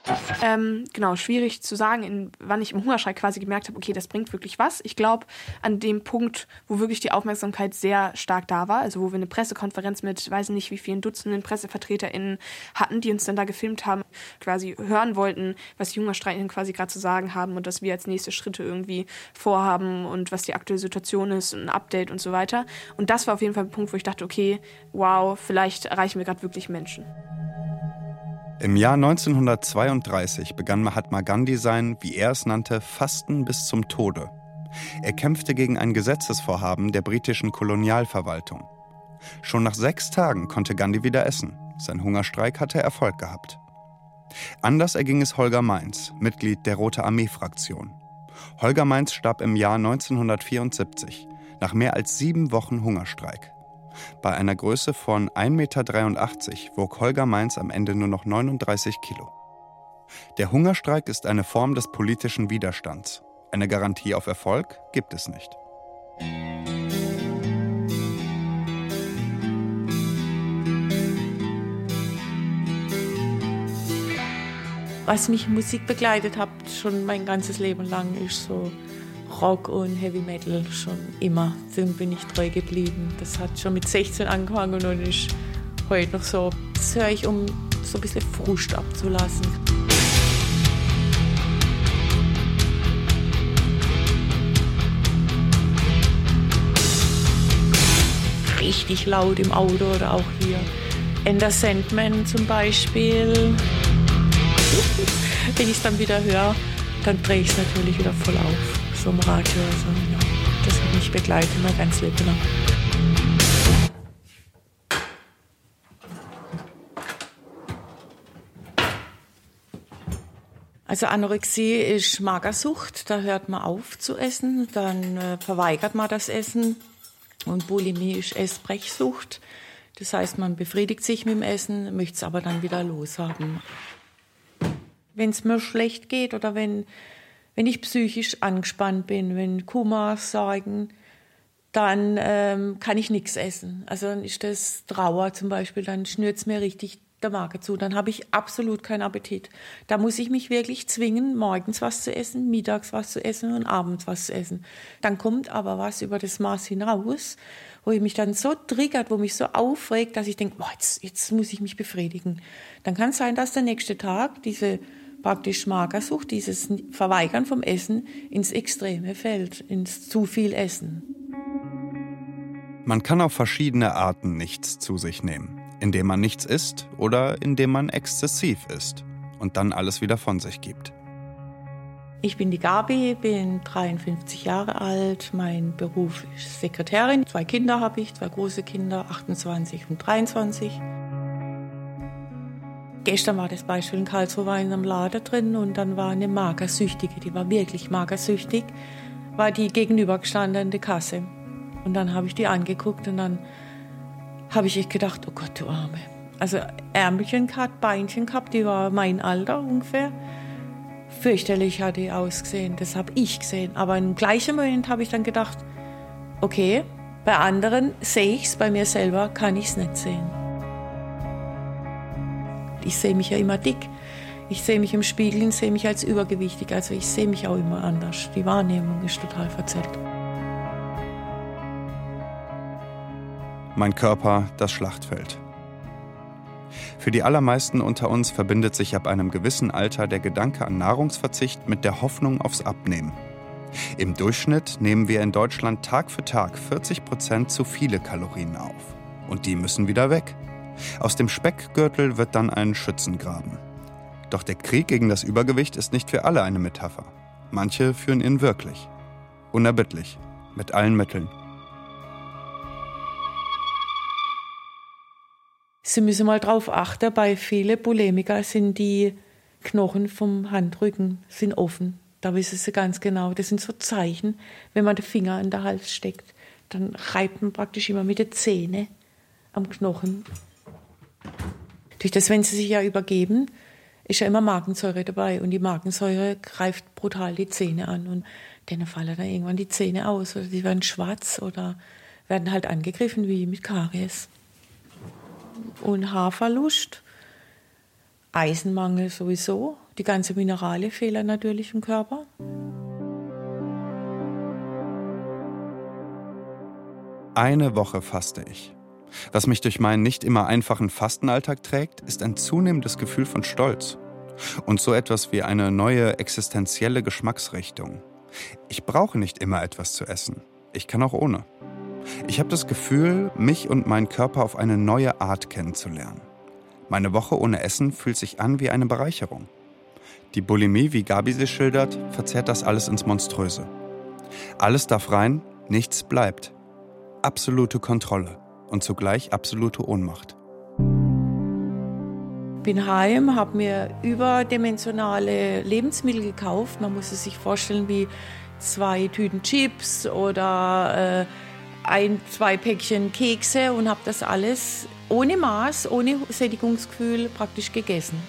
Ähm, genau, schwierig zu sagen, in, wann ich im Hungerstreik quasi gemerkt habe, okay, das bringt wirklich was. Ich glaube, an dem Punkt, wo wirklich die Aufmerksamkeit sehr stark da war, also wo wir eine Pressekonferenz mit, weiß nicht wie vielen Dutzenden Presse PressevertreterInnen hatten, die uns dann da gefilmt haben, quasi hören wollten, was die Hungerstreikenden quasi gerade zu sagen haben und was wir als nächste Schritte irgendwie vorhaben und was die aktuelle Situation ist, ein Update und so weiter. Und das war auf jeden Fall ein Punkt, wo ich dachte, okay, wow, vielleicht erreichen wir gerade wirklich Menschen. Im Jahr 1932 begann Mahatma Gandhi sein, wie er es nannte, Fasten bis zum Tode. Er kämpfte gegen ein Gesetzesvorhaben der britischen Kolonialverwaltung. Schon nach sechs Tagen konnte Gandhi wieder essen. Sein Hungerstreik hatte Erfolg gehabt. Anders erging es Holger Mainz, Mitglied der Rote Armee-Fraktion. Holger Mainz starb im Jahr 1974 nach mehr als sieben Wochen Hungerstreik. Bei einer Größe von 1,83 Meter wog Holger Mainz am Ende nur noch 39 Kilo. Der Hungerstreik ist eine Form des politischen Widerstands. Eine Garantie auf Erfolg gibt es nicht. Was mich Musik begleitet hat, schon mein ganzes Leben lang, ist so Rock und Heavy Metal schon immer. Dem bin ich treu geblieben. Das hat schon mit 16 angefangen und ist heute noch so. Das höre ich, um so ein bisschen Frust abzulassen. Richtig laut im Auto oder auch hier. Ender Sandman zum Beispiel. Wenn ich es dann wieder höre, dann drehe ich es natürlich wieder voll auf. So im Radio. Also, ja, das hat mich begleitet mein ganzes Leben lang. Also Anorexie ist Magersucht, da hört man auf zu essen, dann äh, verweigert man das Essen. Und Bulimie ist Essbrechsucht, das heißt, man befriedigt sich mit dem Essen, möchte es aber dann wieder loshaben wenn es mir schlecht geht oder wenn, wenn ich psychisch angespannt bin, wenn Kummer, Sorgen, dann ähm, kann ich nichts essen. Also dann ist das Trauer zum Beispiel, dann schnürt es mir richtig der Magen zu. Dann habe ich absolut keinen Appetit. Da muss ich mich wirklich zwingen, morgens was zu essen, mittags was zu essen und abends was zu essen. Dann kommt aber was über das Maß hinaus, wo ich mich dann so triggert, wo mich so aufregt, dass ich denke, jetzt, jetzt muss ich mich befriedigen. Dann kann es sein, dass der nächste Tag diese praktisch Magersucht, dieses Verweigern vom Essen ins Extreme fällt, ins zu viel Essen. Man kann auf verschiedene Arten nichts zu sich nehmen, indem man nichts isst oder indem man exzessiv isst und dann alles wieder von sich gibt. Ich bin die Gabi, bin 53 Jahre alt. Mein Beruf ist Sekretärin. Zwei Kinder habe ich, zwei große Kinder, 28 und 23. Gestern war das Beispiel in Karlsruhe, in einem Laden drin und dann war eine Magersüchtige, die war wirklich magersüchtig, war die gegenübergestandene Kasse. Und dann habe ich die angeguckt und dann habe ich gedacht, oh Gott, du Arme. Also Ärmelchen gehabt, Beinchen gehabt, die war mein Alter ungefähr. Fürchterlich hat die ausgesehen, das habe ich gesehen. Aber im gleichen Moment habe ich dann gedacht, okay, bei anderen sehe ich es, bei mir selber kann ich es nicht sehen. Ich sehe mich ja immer dick. Ich sehe mich im Spiegel und sehe mich als übergewichtig. Also ich sehe mich auch immer anders. Die Wahrnehmung ist total verzerrt. Mein Körper, das Schlachtfeld. Für die allermeisten unter uns verbindet sich ab einem gewissen Alter der Gedanke an Nahrungsverzicht mit der Hoffnung aufs Abnehmen. Im Durchschnitt nehmen wir in Deutschland Tag für Tag 40 Prozent zu viele Kalorien auf. Und die müssen wieder weg. Aus dem Speckgürtel wird dann ein Schützengraben. Doch der Krieg gegen das Übergewicht ist nicht für alle eine Metapher. Manche führen ihn wirklich. Unerbittlich. Mit allen Mitteln. Sie müssen mal drauf achten, bei vielen Bulimiker sind die Knochen vom Handrücken sind offen. Da wissen sie ganz genau. Das sind so Zeichen, wenn man den Finger in den Hals steckt. Dann reibt man praktisch immer mit den Zähnen am Knochen durch das, wenn sie sich ja übergeben, ist ja immer Magensäure dabei und die Magensäure greift brutal die Zähne an und denen fallen dann irgendwann die Zähne aus oder die werden schwarz oder werden halt angegriffen wie mit Karies. Und Haarverlust, Eisenmangel sowieso, die ganze Minerale fehlen natürlich im Körper. Eine Woche faste ich. Was mich durch meinen nicht immer einfachen Fastenalltag trägt, ist ein zunehmendes Gefühl von Stolz. Und so etwas wie eine neue existenzielle Geschmacksrichtung. Ich brauche nicht immer etwas zu essen. Ich kann auch ohne. Ich habe das Gefühl, mich und meinen Körper auf eine neue Art kennenzulernen. Meine Woche ohne Essen fühlt sich an wie eine Bereicherung. Die Bulimie, wie Gabi sie schildert, verzerrt das alles ins Monströse. Alles darf rein, nichts bleibt. Absolute Kontrolle und zugleich absolute Ohnmacht. bin heim, habe mir überdimensionale Lebensmittel gekauft. Man muss es sich vorstellen wie zwei Tüten Chips oder äh, ein, zwei Päckchen Kekse und habe das alles ohne Maß, ohne Sättigungsgefühl praktisch gegessen.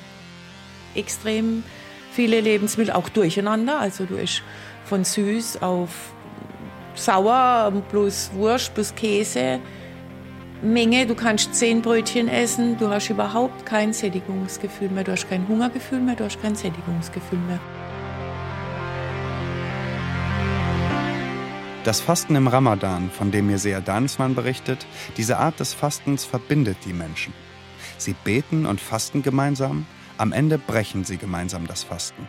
Extrem viele Lebensmittel auch durcheinander. Also du isst von süß auf sauer plus Wurst plus Käse. Menge, du kannst zehn Brötchen essen, du hast überhaupt kein Sättigungsgefühl mehr, du hast kein Hungergefühl mehr, du hast kein Sättigungsgefühl mehr. Das Fasten im Ramadan, von dem mir Sea Danismann berichtet, diese Art des Fastens verbindet die Menschen. Sie beten und fasten gemeinsam, am Ende brechen sie gemeinsam das Fasten.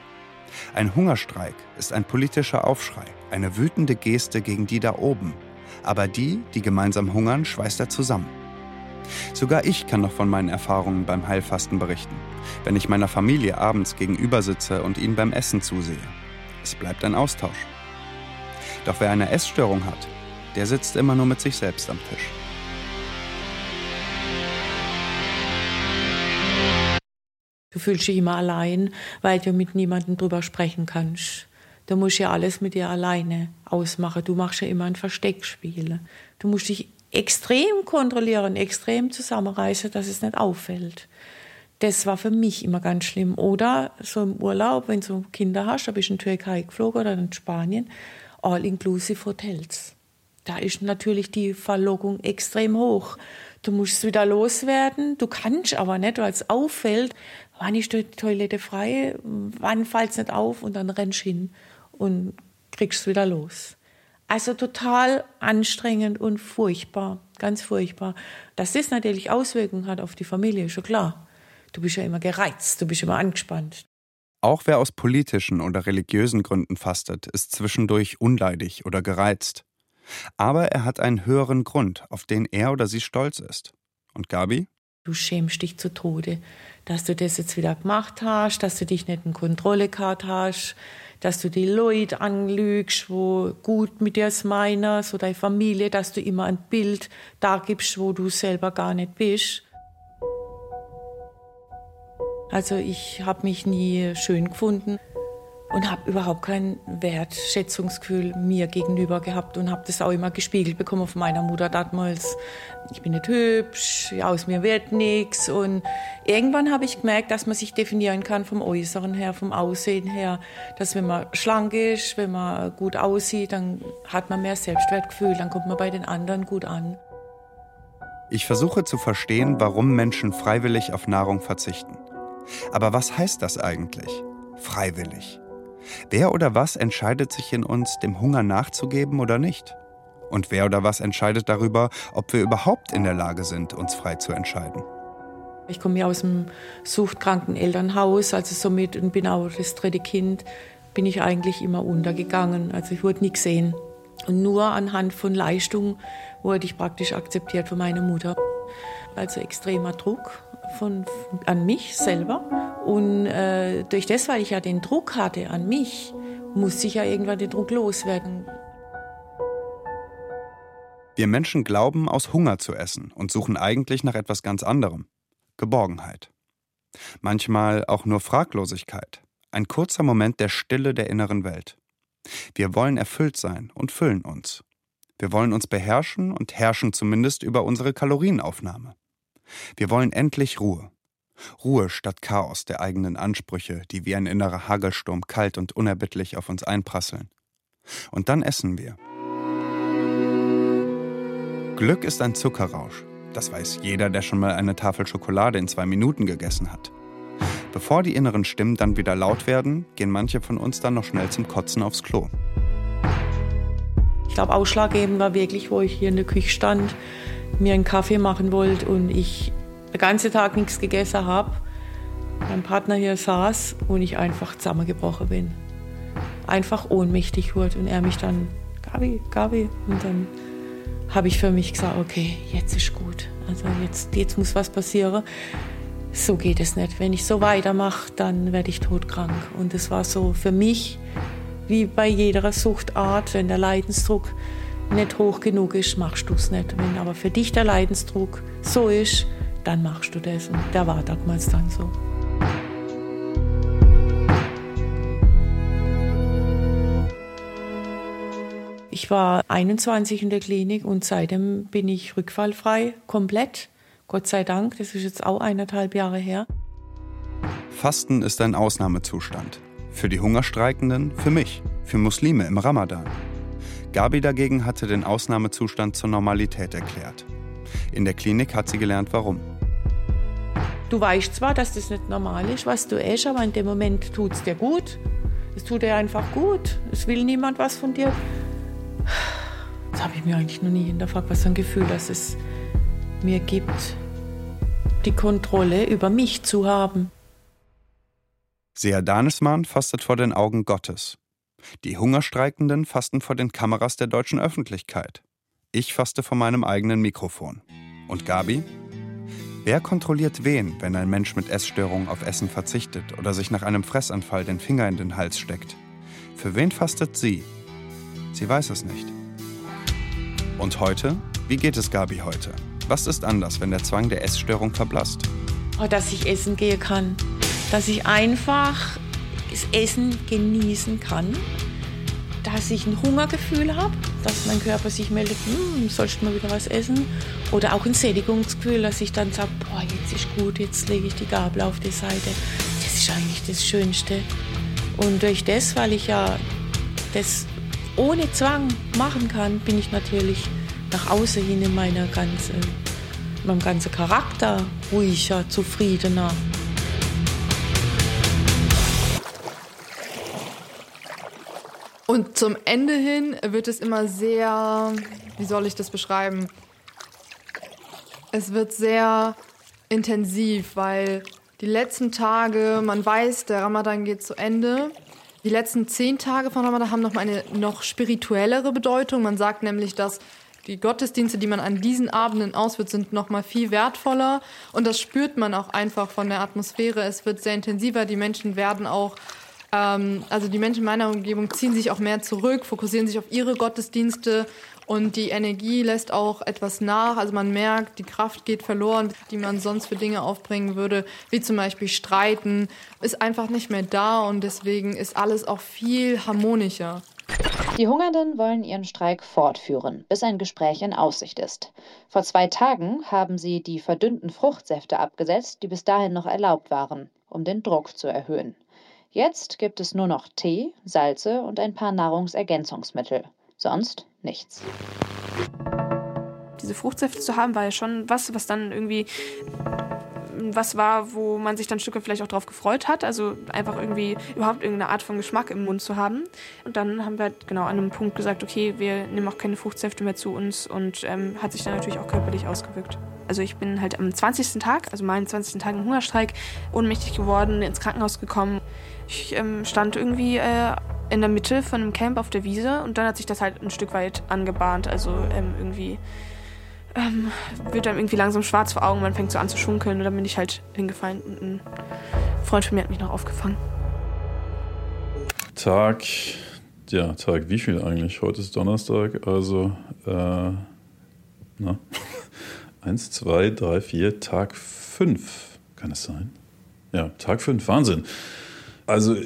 Ein Hungerstreik ist ein politischer Aufschrei, eine wütende Geste gegen die da oben. Aber die, die gemeinsam hungern, schweißt er zusammen. Sogar ich kann noch von meinen Erfahrungen beim Heilfasten berichten, wenn ich meiner Familie abends gegenüber sitze und ihnen beim Essen zusehe. Es bleibt ein Austausch. Doch wer eine Essstörung hat, der sitzt immer nur mit sich selbst am Tisch. Du fühlst dich immer allein, weil du mit niemandem drüber sprechen kannst. Du musst ja alles mit dir alleine ausmachen. Du machst ja immer ein Versteckspiel. Du musst dich extrem kontrollieren, extrem zusammenreißen, dass es nicht auffällt. Das war für mich immer ganz schlimm. Oder so im Urlaub, wenn du Kinder hast, da bist du in Türkei geflogen oder in Spanien All-Inclusive Hotels. Da ist natürlich die Verlockung extrem hoch. Du musst wieder loswerden, du kannst aber nicht, weil es auffällt, wann ist die Toilette frei, wann fällt es nicht auf und dann rennst du hin und kriegst es wieder los. Also total anstrengend und furchtbar, ganz furchtbar. Dass das natürlich Auswirkungen hat auf die Familie, ist schon klar. Du bist ja immer gereizt, du bist immer angespannt. Auch wer aus politischen oder religiösen Gründen fastet, ist zwischendurch unleidig oder gereizt. Aber er hat einen höheren Grund, auf den er oder sie stolz ist. Und Gabi? Du schämst dich zu Tode, dass du das jetzt wieder gemacht hast, dass du dich nicht in Kontrolle gehabt hast, dass du die Leute anlügst, wo gut mit dir meinen, so deine Familie, dass du immer ein Bild da gibst, wo du selber gar nicht bist. Also ich habe mich nie schön gefunden und habe überhaupt kein Wertschätzungsgefühl mir gegenüber gehabt und habe das auch immer gespiegelt bekommen von meiner Mutter damals. Ich bin nicht hübsch, aus mir wird nichts und irgendwann habe ich gemerkt, dass man sich definieren kann vom Äußeren her, vom Aussehen her, dass wenn man schlank ist, wenn man gut aussieht, dann hat man mehr Selbstwertgefühl, dann kommt man bei den anderen gut an. Ich versuche zu verstehen, warum Menschen freiwillig auf Nahrung verzichten. Aber was heißt das eigentlich? Freiwillig. Wer oder was entscheidet sich in uns, dem Hunger nachzugeben oder nicht? Und wer oder was entscheidet darüber, ob wir überhaupt in der Lage sind, uns frei zu entscheiden? Ich komme ja aus dem suchtkranken Elternhaus, also somit und bin auch das dritte Kind, bin ich eigentlich immer untergegangen. Also ich wurde nie gesehen. Und nur anhand von Leistung wurde ich praktisch akzeptiert von meiner Mutter. Also extremer Druck, von, an mich selber. Und äh, durch das, weil ich ja den Druck hatte an mich, musste ich ja irgendwann den Druck loswerden. Wir Menschen glauben, aus Hunger zu essen und suchen eigentlich nach etwas ganz anderem. Geborgenheit. Manchmal auch nur Fraglosigkeit. Ein kurzer Moment der Stille der inneren Welt. Wir wollen erfüllt sein und füllen uns. Wir wollen uns beherrschen und herrschen zumindest über unsere Kalorienaufnahme. Wir wollen endlich Ruhe. Ruhe statt Chaos der eigenen Ansprüche, die wie ein innerer Hagelsturm kalt und unerbittlich auf uns einprasseln. Und dann essen wir. Glück ist ein Zuckerrausch. Das weiß jeder, der schon mal eine Tafel Schokolade in zwei Minuten gegessen hat. Bevor die inneren Stimmen dann wieder laut werden, gehen manche von uns dann noch schnell zum Kotzen aufs Klo. Ich glaube, ausschlaggebend war wirklich, wo ich hier in der Küche stand mir einen Kaffee machen wollte und ich den ganzen Tag nichts gegessen habe, mein Partner hier saß und ich einfach zusammengebrochen bin. Einfach ohnmächtig wurde und er mich dann, Gabi, Gabi, und dann habe ich für mich gesagt, okay, jetzt ist gut. Also jetzt, jetzt muss was passieren. So geht es nicht. Wenn ich so weitermache, dann werde ich todkrank. Und es war so für mich, wie bei jeder Suchtart, wenn der Leidensdruck nicht hoch genug ist, machst du es nicht. Wenn aber für dich der Leidensdruck so ist, dann machst du das. Und der war damals dann so. Ich war 21 in der Klinik und seitdem bin ich rückfallfrei, komplett. Gott sei Dank, das ist jetzt auch eineinhalb Jahre her. Fasten ist ein Ausnahmezustand. Für die Hungerstreikenden, für mich, für Muslime im Ramadan. Gabi dagegen hatte den Ausnahmezustand zur Normalität erklärt. In der Klinik hat sie gelernt, warum. Du weißt zwar, dass das nicht normal ist, was du isst, aber in dem Moment tut es dir gut. Es tut dir einfach gut. Es will niemand was von dir. Das habe ich mir eigentlich noch nie hinterfragt, was für ein Gefühl dass es mir gibt, die Kontrolle über mich zu haben. Sea Danisman fastet vor den Augen Gottes. Die Hungerstreikenden fasten vor den Kameras der deutschen Öffentlichkeit. Ich faste vor meinem eigenen Mikrofon. Und Gabi? Wer kontrolliert wen, wenn ein Mensch mit Essstörung auf Essen verzichtet oder sich nach einem Fressanfall den Finger in den Hals steckt? Für wen fastet sie? Sie weiß es nicht. Und heute? Wie geht es Gabi heute? Was ist anders, wenn der Zwang der Essstörung verblasst? Oh, dass ich essen gehen kann. Dass ich einfach das Essen genießen kann. Dass ich ein Hungergefühl habe, dass mein Körper sich meldet, hm, sollst du mal wieder was essen. Oder auch ein Sättigungsgefühl, dass ich dann sage, boah, jetzt ist gut, jetzt lege ich die Gabel auf die Seite. Das ist eigentlich das Schönste. Und durch das, weil ich ja das ohne Zwang machen kann, bin ich natürlich nach außen hin in meiner ganze, meinem ganzen Charakter ruhiger, zufriedener. Und zum Ende hin wird es immer sehr, wie soll ich das beschreiben? Es wird sehr intensiv, weil die letzten Tage, man weiß, der Ramadan geht zu Ende. Die letzten zehn Tage von Ramadan haben noch eine noch spirituellere Bedeutung. Man sagt nämlich, dass die Gottesdienste, die man an diesen Abenden ausführt, sind noch mal viel wertvoller. Und das spürt man auch einfach von der Atmosphäre. Es wird sehr intensiver. Die Menschen werden auch ähm, also die Menschen in meiner Umgebung ziehen sich auch mehr zurück, fokussieren sich auf ihre Gottesdienste und die Energie lässt auch etwas nach. Also man merkt, die Kraft geht verloren, die man sonst für Dinge aufbringen würde, wie zum Beispiel Streiten, ist einfach nicht mehr da und deswegen ist alles auch viel harmonischer. Die Hungernden wollen ihren Streik fortführen, bis ein Gespräch in Aussicht ist. Vor zwei Tagen haben sie die verdünnten Fruchtsäfte abgesetzt, die bis dahin noch erlaubt waren, um den Druck zu erhöhen. Jetzt gibt es nur noch Tee, Salze und ein paar Nahrungsergänzungsmittel. Sonst nichts. Diese Fruchtsäfte zu haben, war ja schon was, was dann irgendwie was war, wo man sich dann Stücke vielleicht auch drauf gefreut hat. Also einfach irgendwie überhaupt irgendeine Art von Geschmack im Mund zu haben. Und dann haben wir halt genau an einem Punkt gesagt, okay, wir nehmen auch keine Fruchtsäfte mehr zu uns und ähm, hat sich dann natürlich auch körperlich ausgewirkt. Also ich bin halt am 20. Tag, also meinen 20. Tag im Hungerstreik, ohnmächtig geworden, ins Krankenhaus gekommen. Ich ähm, stand irgendwie äh, in der Mitte von einem Camp auf der Wiese und dann hat sich das halt ein Stück weit angebahnt. Also ähm, irgendwie ähm, wird dann irgendwie langsam schwarz vor Augen, man fängt so an zu schunkeln und dann bin ich halt hingefallen und ein Freund von mir hat mich noch aufgefangen. Tag, ja, Tag wie viel eigentlich? Heute ist Donnerstag, also äh, na, eins, zwei, drei, vier, Tag fünf, kann es sein? Ja, Tag fünf, Wahnsinn. Also,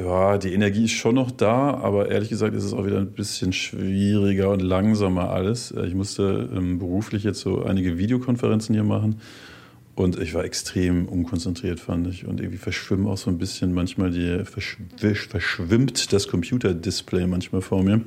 ja, die Energie ist schon noch da, aber ehrlich gesagt ist es auch wieder ein bisschen schwieriger und langsamer alles. Ich musste ähm, beruflich jetzt so einige Videokonferenzen hier machen und ich war extrem unkonzentriert, fand ich. Und irgendwie verschwimmen auch so ein bisschen manchmal die, verschwimmt das Computerdisplay manchmal vor mir.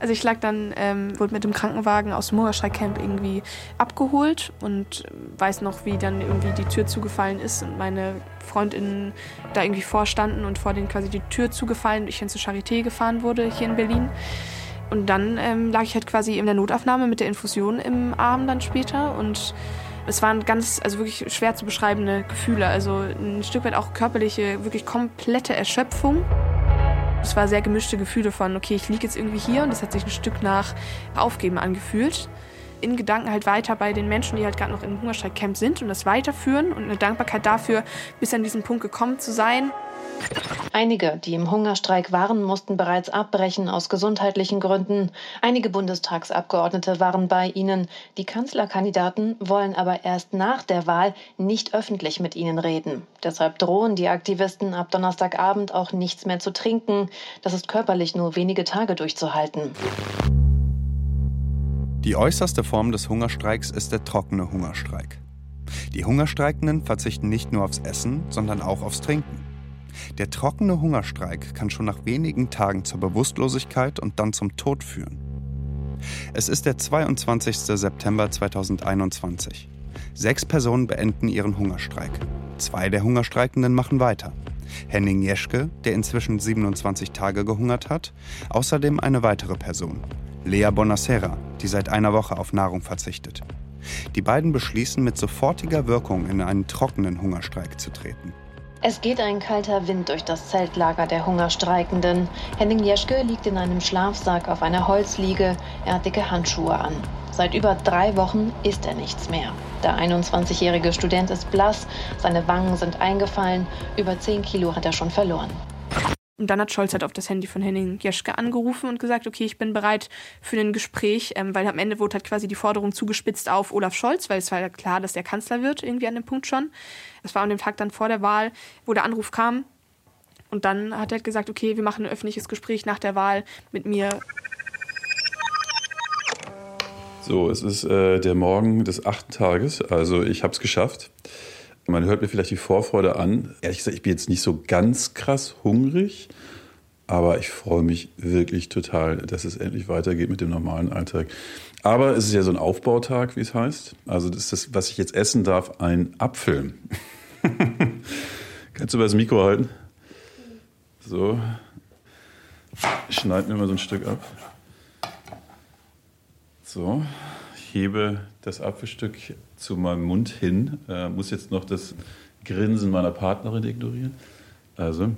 Also ich lag dann, ähm, wurde mit dem Krankenwagen aus dem Hungerstreikcamp irgendwie abgeholt und weiß noch, wie dann irgendwie die Tür zugefallen ist und meine Freundinnen da irgendwie vorstanden und vor denen quasi die Tür zugefallen und ich dann zur Charité gefahren wurde hier in Berlin. Und dann ähm, lag ich halt quasi in der Notaufnahme mit der Infusion im Arm dann später und es waren ganz, also wirklich schwer zu beschreibende Gefühle. Also ein Stück weit auch körperliche, wirklich komplette Erschöpfung. Es war sehr gemischte Gefühle von, okay, ich liege jetzt irgendwie hier und das hat sich ein Stück nach Aufgeben angefühlt. In Gedanken halt weiter bei den Menschen, die halt gerade noch im Hungerstreikcamp sind und das weiterführen und eine Dankbarkeit dafür, bis an diesen Punkt gekommen zu sein. Einige, die im Hungerstreik waren, mussten bereits abbrechen aus gesundheitlichen Gründen. Einige Bundestagsabgeordnete waren bei ihnen. Die Kanzlerkandidaten wollen aber erst nach der Wahl nicht öffentlich mit ihnen reden. Deshalb drohen die Aktivisten ab Donnerstagabend auch nichts mehr zu trinken. Das ist körperlich nur wenige Tage durchzuhalten. Die äußerste Form des Hungerstreiks ist der trockene Hungerstreik. Die Hungerstreikenden verzichten nicht nur aufs Essen, sondern auch aufs Trinken. Der trockene Hungerstreik kann schon nach wenigen Tagen zur Bewusstlosigkeit und dann zum Tod führen. Es ist der 22. September 2021. Sechs Personen beenden ihren Hungerstreik. Zwei der Hungerstreikenden machen weiter. Henning Jeschke, der inzwischen 27 Tage gehungert hat, außerdem eine weitere Person, Lea Bonacera, die seit einer Woche auf Nahrung verzichtet. Die beiden beschließen mit sofortiger Wirkung in einen trockenen Hungerstreik zu treten. Es geht ein kalter Wind durch das Zeltlager der Hungerstreikenden. Henning Jeschke liegt in einem Schlafsack auf einer Holzliege. Er hat dicke Handschuhe an. Seit über drei Wochen isst er nichts mehr. Der 21-jährige Student ist blass, seine Wangen sind eingefallen, über 10 Kilo hat er schon verloren. Und dann hat Scholz halt auf das Handy von Henning Jeschke angerufen und gesagt, okay, ich bin bereit für ein Gespräch, ähm, weil am Ende wurde halt quasi die Forderung zugespitzt auf Olaf Scholz, weil es war ja klar, dass der Kanzler wird, irgendwie an dem Punkt schon. Das war an dem Tag dann vor der Wahl, wo der Anruf kam. Und dann hat er halt gesagt, okay, wir machen ein öffentliches Gespräch nach der Wahl mit mir. So, es ist äh, der Morgen des achten Tages, also ich habe es geschafft. Man hört mir vielleicht die Vorfreude an. Ehrlich gesagt, ich bin jetzt nicht so ganz krass hungrig, aber ich freue mich wirklich total, dass es endlich weitergeht mit dem normalen Alltag. Aber es ist ja so ein Aufbautag, wie es heißt. Also das ist das, was ich jetzt essen darf, ein Apfel. Kannst du mal das Mikro halten? So. Ich schneide mir mal so ein Stück ab. So. Ich hebe das Apfelstück zu meinem Mund hin, äh, muss jetzt noch das Grinsen meiner Partnerin ignorieren. Also.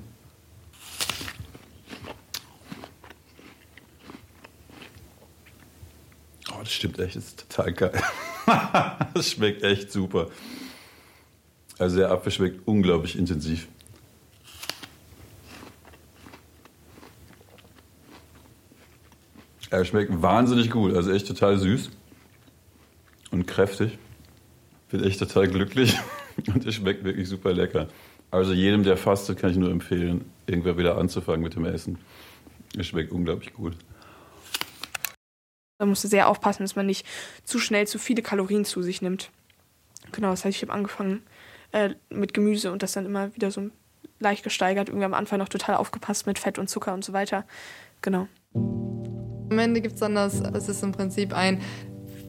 Oh, das stimmt echt, das ist total geil. das schmeckt echt super. Also der Apfel schmeckt unglaublich intensiv. Er schmeckt wahnsinnig gut, also echt total süß und kräftig. Bin echt total glücklich und es schmeckt wirklich super lecker. Also jedem, der fastet, kann ich nur empfehlen, irgendwann wieder anzufangen mit dem Essen. Es schmeckt unglaublich gut. Man musste sehr aufpassen, dass man nicht zu schnell zu viele Kalorien zu sich nimmt. Genau, das heißt, ich habe angefangen äh, mit Gemüse und das dann immer wieder so leicht gesteigert. Irgendwie am Anfang noch total aufgepasst mit Fett und Zucker und so weiter. Genau. Am Ende gibt es dann das, es ist im Prinzip ein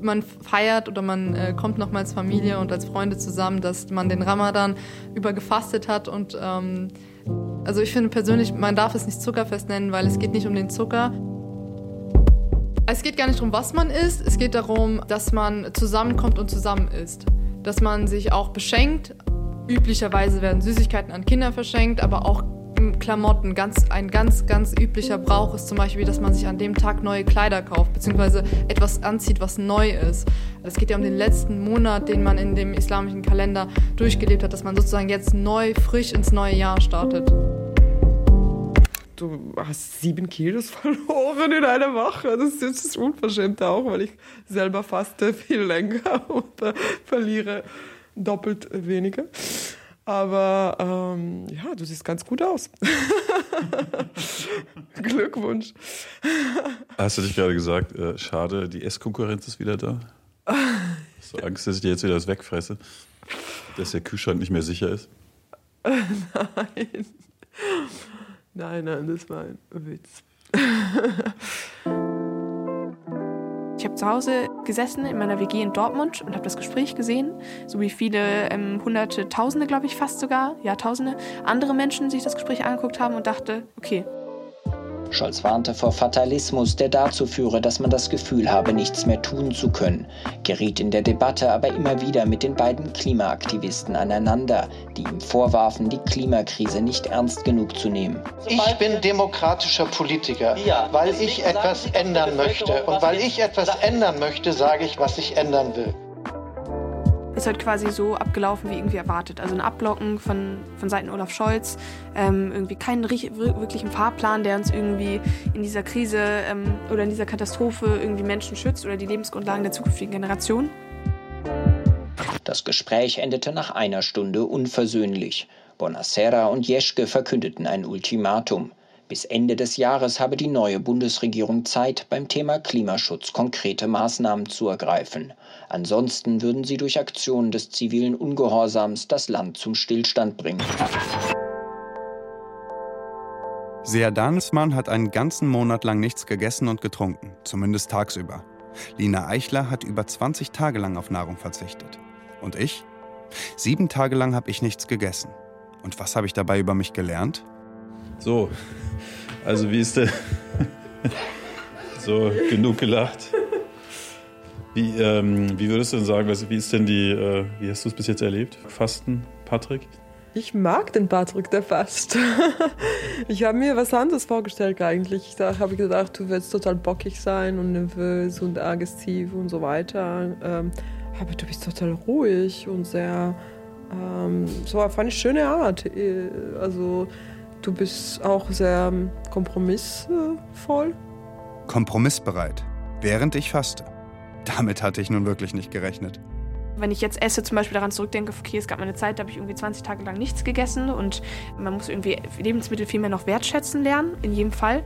man feiert oder man äh, kommt noch mal als Familie und als Freunde zusammen, dass man den Ramadan über gefastet hat und ähm, also ich finde persönlich, man darf es nicht zuckerfest nennen, weil es geht nicht um den Zucker. Es geht gar nicht darum, was man isst, es geht darum, dass man zusammenkommt und zusammen isst. Dass man sich auch beschenkt. Üblicherweise werden Süßigkeiten an Kinder verschenkt, aber auch Klamotten. Ganz, ein ganz, ganz üblicher Brauch ist zum Beispiel, dass man sich an dem Tag neue Kleider kauft, beziehungsweise etwas anzieht, was neu ist. Es geht ja um den letzten Monat, den man in dem islamischen Kalender durchgelebt hat, dass man sozusagen jetzt neu, frisch ins neue Jahr startet. Du hast sieben Kilos verloren in einer Woche. Das ist, das ist unverschämt auch, weil ich selber faste viel länger und äh, verliere doppelt weniger. Aber ähm, ja, du siehst ganz gut aus. Glückwunsch. Hast du dich gerade gesagt, äh, schade, die Esskonkurrenz ist wieder da? Hast du Angst, dass ich dir jetzt wieder das wegfresse? Dass der Kühlschrank nicht mehr sicher ist? nein. Nein, nein, das war ein Witz. Ich habe zu Hause gesessen in meiner WG in Dortmund und habe das Gespräch gesehen, so wie viele ähm, Hunderte, Tausende, glaube ich, fast sogar, ja, Tausende andere Menschen sich das Gespräch angeguckt haben und dachte, okay, Scholz warnte vor Fatalismus, der dazu führe, dass man das Gefühl habe, nichts mehr tun zu können, geriet in der Debatte aber immer wieder mit den beiden Klimaaktivisten aneinander, die ihm vorwarfen, die Klimakrise nicht ernst genug zu nehmen. Ich bin demokratischer Politiker, weil ich etwas ändern möchte. Und weil ich etwas ändern möchte, sage ich, was ich ändern will. Ist halt quasi so abgelaufen wie irgendwie erwartet. Also ein Abblocken von, von Seiten Olaf Scholz, ähm, irgendwie keinen wirklichen Fahrplan, der uns irgendwie in dieser Krise ähm, oder in dieser Katastrophe irgendwie Menschen schützt oder die Lebensgrundlagen der zukünftigen Generation. Das Gespräch endete nach einer Stunde unversöhnlich. Bonacera und Jeschke verkündeten ein Ultimatum. Bis Ende des Jahres habe die neue Bundesregierung Zeit, beim Thema Klimaschutz konkrete Maßnahmen zu ergreifen. Ansonsten würden sie durch Aktionen des zivilen Ungehorsams das Land zum Stillstand bringen. Sea Danismann hat einen ganzen Monat lang nichts gegessen und getrunken, zumindest tagsüber. Lina Eichler hat über 20 Tage lang auf Nahrung verzichtet. Und ich? Sieben Tage lang habe ich nichts gegessen. Und was habe ich dabei über mich gelernt? So, also wie ist denn. so, genug gelacht. Wie, ähm, wie würdest du denn sagen, wie ist denn die, äh, wie hast du es bis jetzt erlebt? Fasten, Patrick? Ich mag den Patrick, der fast. ich habe mir was anderes vorgestellt eigentlich. Da habe ich gedacht, du wirst total bockig sein und nervös und aggressiv und so weiter. Ähm, aber du bist total ruhig und sehr, ähm, so auf eine schöne Art. Äh, also du bist auch sehr kompromissvoll. Kompromissbereit, während ich faste. Damit hatte ich nun wirklich nicht gerechnet. Wenn ich jetzt esse, zum Beispiel daran zurückdenke, okay, es gab mal eine Zeit, da habe ich irgendwie 20 Tage lang nichts gegessen und man muss irgendwie Lebensmittel viel mehr noch wertschätzen lernen, in jedem Fall.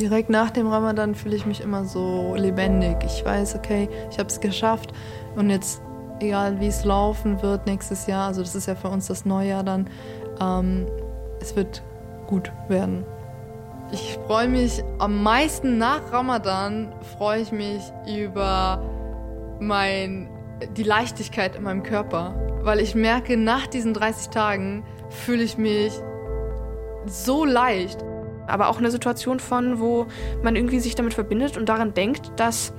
Direkt nach dem Ramadan fühle ich mich immer so lebendig. Ich weiß, okay, ich habe es geschafft und jetzt, egal wie es laufen wird nächstes Jahr, also das ist ja für uns das Neujahr dann, ähm, es wird gut werden. Ich freue mich am meisten nach Ramadan, freue ich mich über mein, die Leichtigkeit in meinem Körper. Weil ich merke, nach diesen 30 Tagen fühle ich mich so leicht. Aber auch eine Situation von, wo man irgendwie sich damit verbindet und daran denkt, dass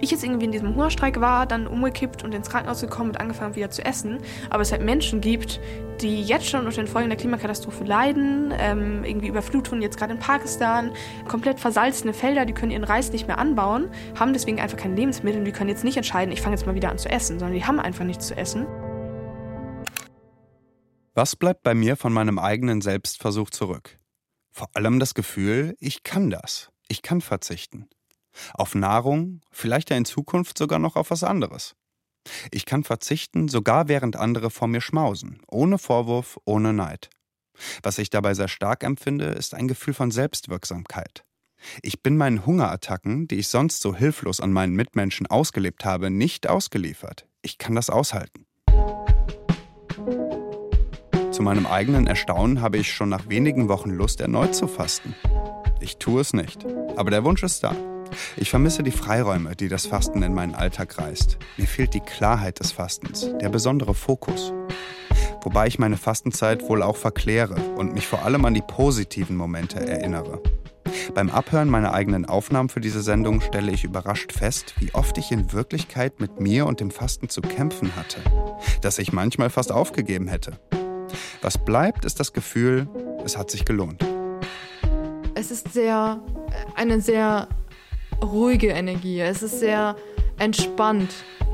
ich jetzt irgendwie in diesem Hungerstreik war, dann umgekippt und ins Krankenhaus gekommen und angefangen wieder zu essen. Aber es halt Menschen gibt, die jetzt schon unter den Folgen der Klimakatastrophe leiden, ähm, irgendwie Überflutungen jetzt gerade in Pakistan, komplett versalzene Felder, die können ihren Reis nicht mehr anbauen, haben deswegen einfach keine Lebensmittel und die können jetzt nicht entscheiden, ich fange jetzt mal wieder an zu essen, sondern die haben einfach nichts zu essen. Was bleibt bei mir von meinem eigenen Selbstversuch zurück? Vor allem das Gefühl, ich kann das. Ich kann verzichten. Auf Nahrung, vielleicht ja in Zukunft sogar noch auf was anderes. Ich kann verzichten, sogar während andere vor mir schmausen, ohne Vorwurf, ohne Neid. Was ich dabei sehr stark empfinde, ist ein Gefühl von Selbstwirksamkeit. Ich bin meinen Hungerattacken, die ich sonst so hilflos an meinen Mitmenschen ausgelebt habe, nicht ausgeliefert. Ich kann das aushalten. Zu meinem eigenen Erstaunen habe ich schon nach wenigen Wochen Lust, erneut zu fasten. Ich tue es nicht, aber der Wunsch ist da. Ich vermisse die Freiräume, die das Fasten in meinen Alltag reißt. Mir fehlt die Klarheit des Fastens, der besondere Fokus. Wobei ich meine Fastenzeit wohl auch verkläre und mich vor allem an die positiven Momente erinnere. Beim Abhören meiner eigenen Aufnahmen für diese Sendung stelle ich überrascht fest, wie oft ich in Wirklichkeit mit mir und dem Fasten zu kämpfen hatte, dass ich manchmal fast aufgegeben hätte. Was bleibt, ist das Gefühl, es hat sich gelohnt. Es ist sehr eine sehr ruhige Energie. Es ist sehr entspannt.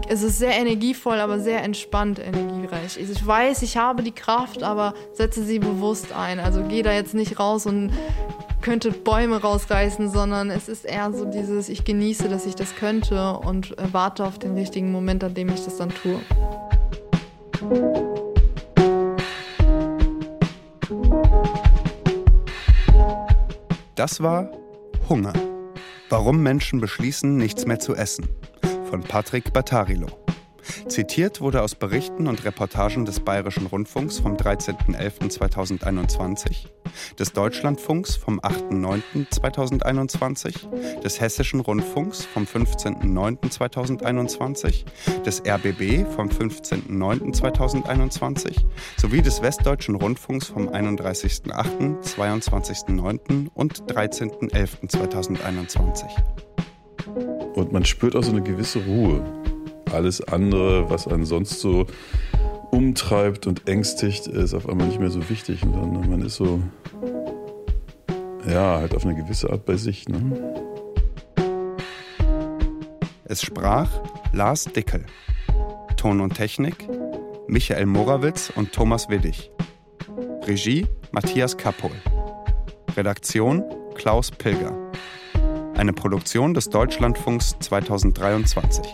Es ist sehr energievoll, aber sehr entspannt energiereich. Ich weiß, ich habe die Kraft, aber setze sie bewusst ein. Also gehe da jetzt nicht raus und könnte Bäume rausreißen, sondern es ist eher so dieses, ich genieße, dass ich das könnte und warte auf den richtigen Moment, an dem ich das dann tue. Das war Hunger. Warum Menschen beschließen, nichts mehr zu essen. Von Patrick Battarilo. Zitiert wurde aus Berichten und Reportagen des Bayerischen Rundfunks vom 13.11.2021, des Deutschlandfunks vom 8.9.2021, des Hessischen Rundfunks vom 15.09.2021, des RBB vom 15.09.2021 sowie des Westdeutschen Rundfunks vom 31.08., 22.09. und 13.11.2021. Und man spürt auch so eine gewisse Ruhe alles andere, was einen sonst so umtreibt und ängstigt, ist auf einmal nicht mehr so wichtig, sondern man ist so, ja, halt auf eine gewisse Art bei sich. Ne? Es sprach Lars Dickel. Ton und Technik Michael Morawitz und Thomas Widdig. Regie Matthias Kappol. Redaktion Klaus Pilger. Eine Produktion des Deutschlandfunks 2023.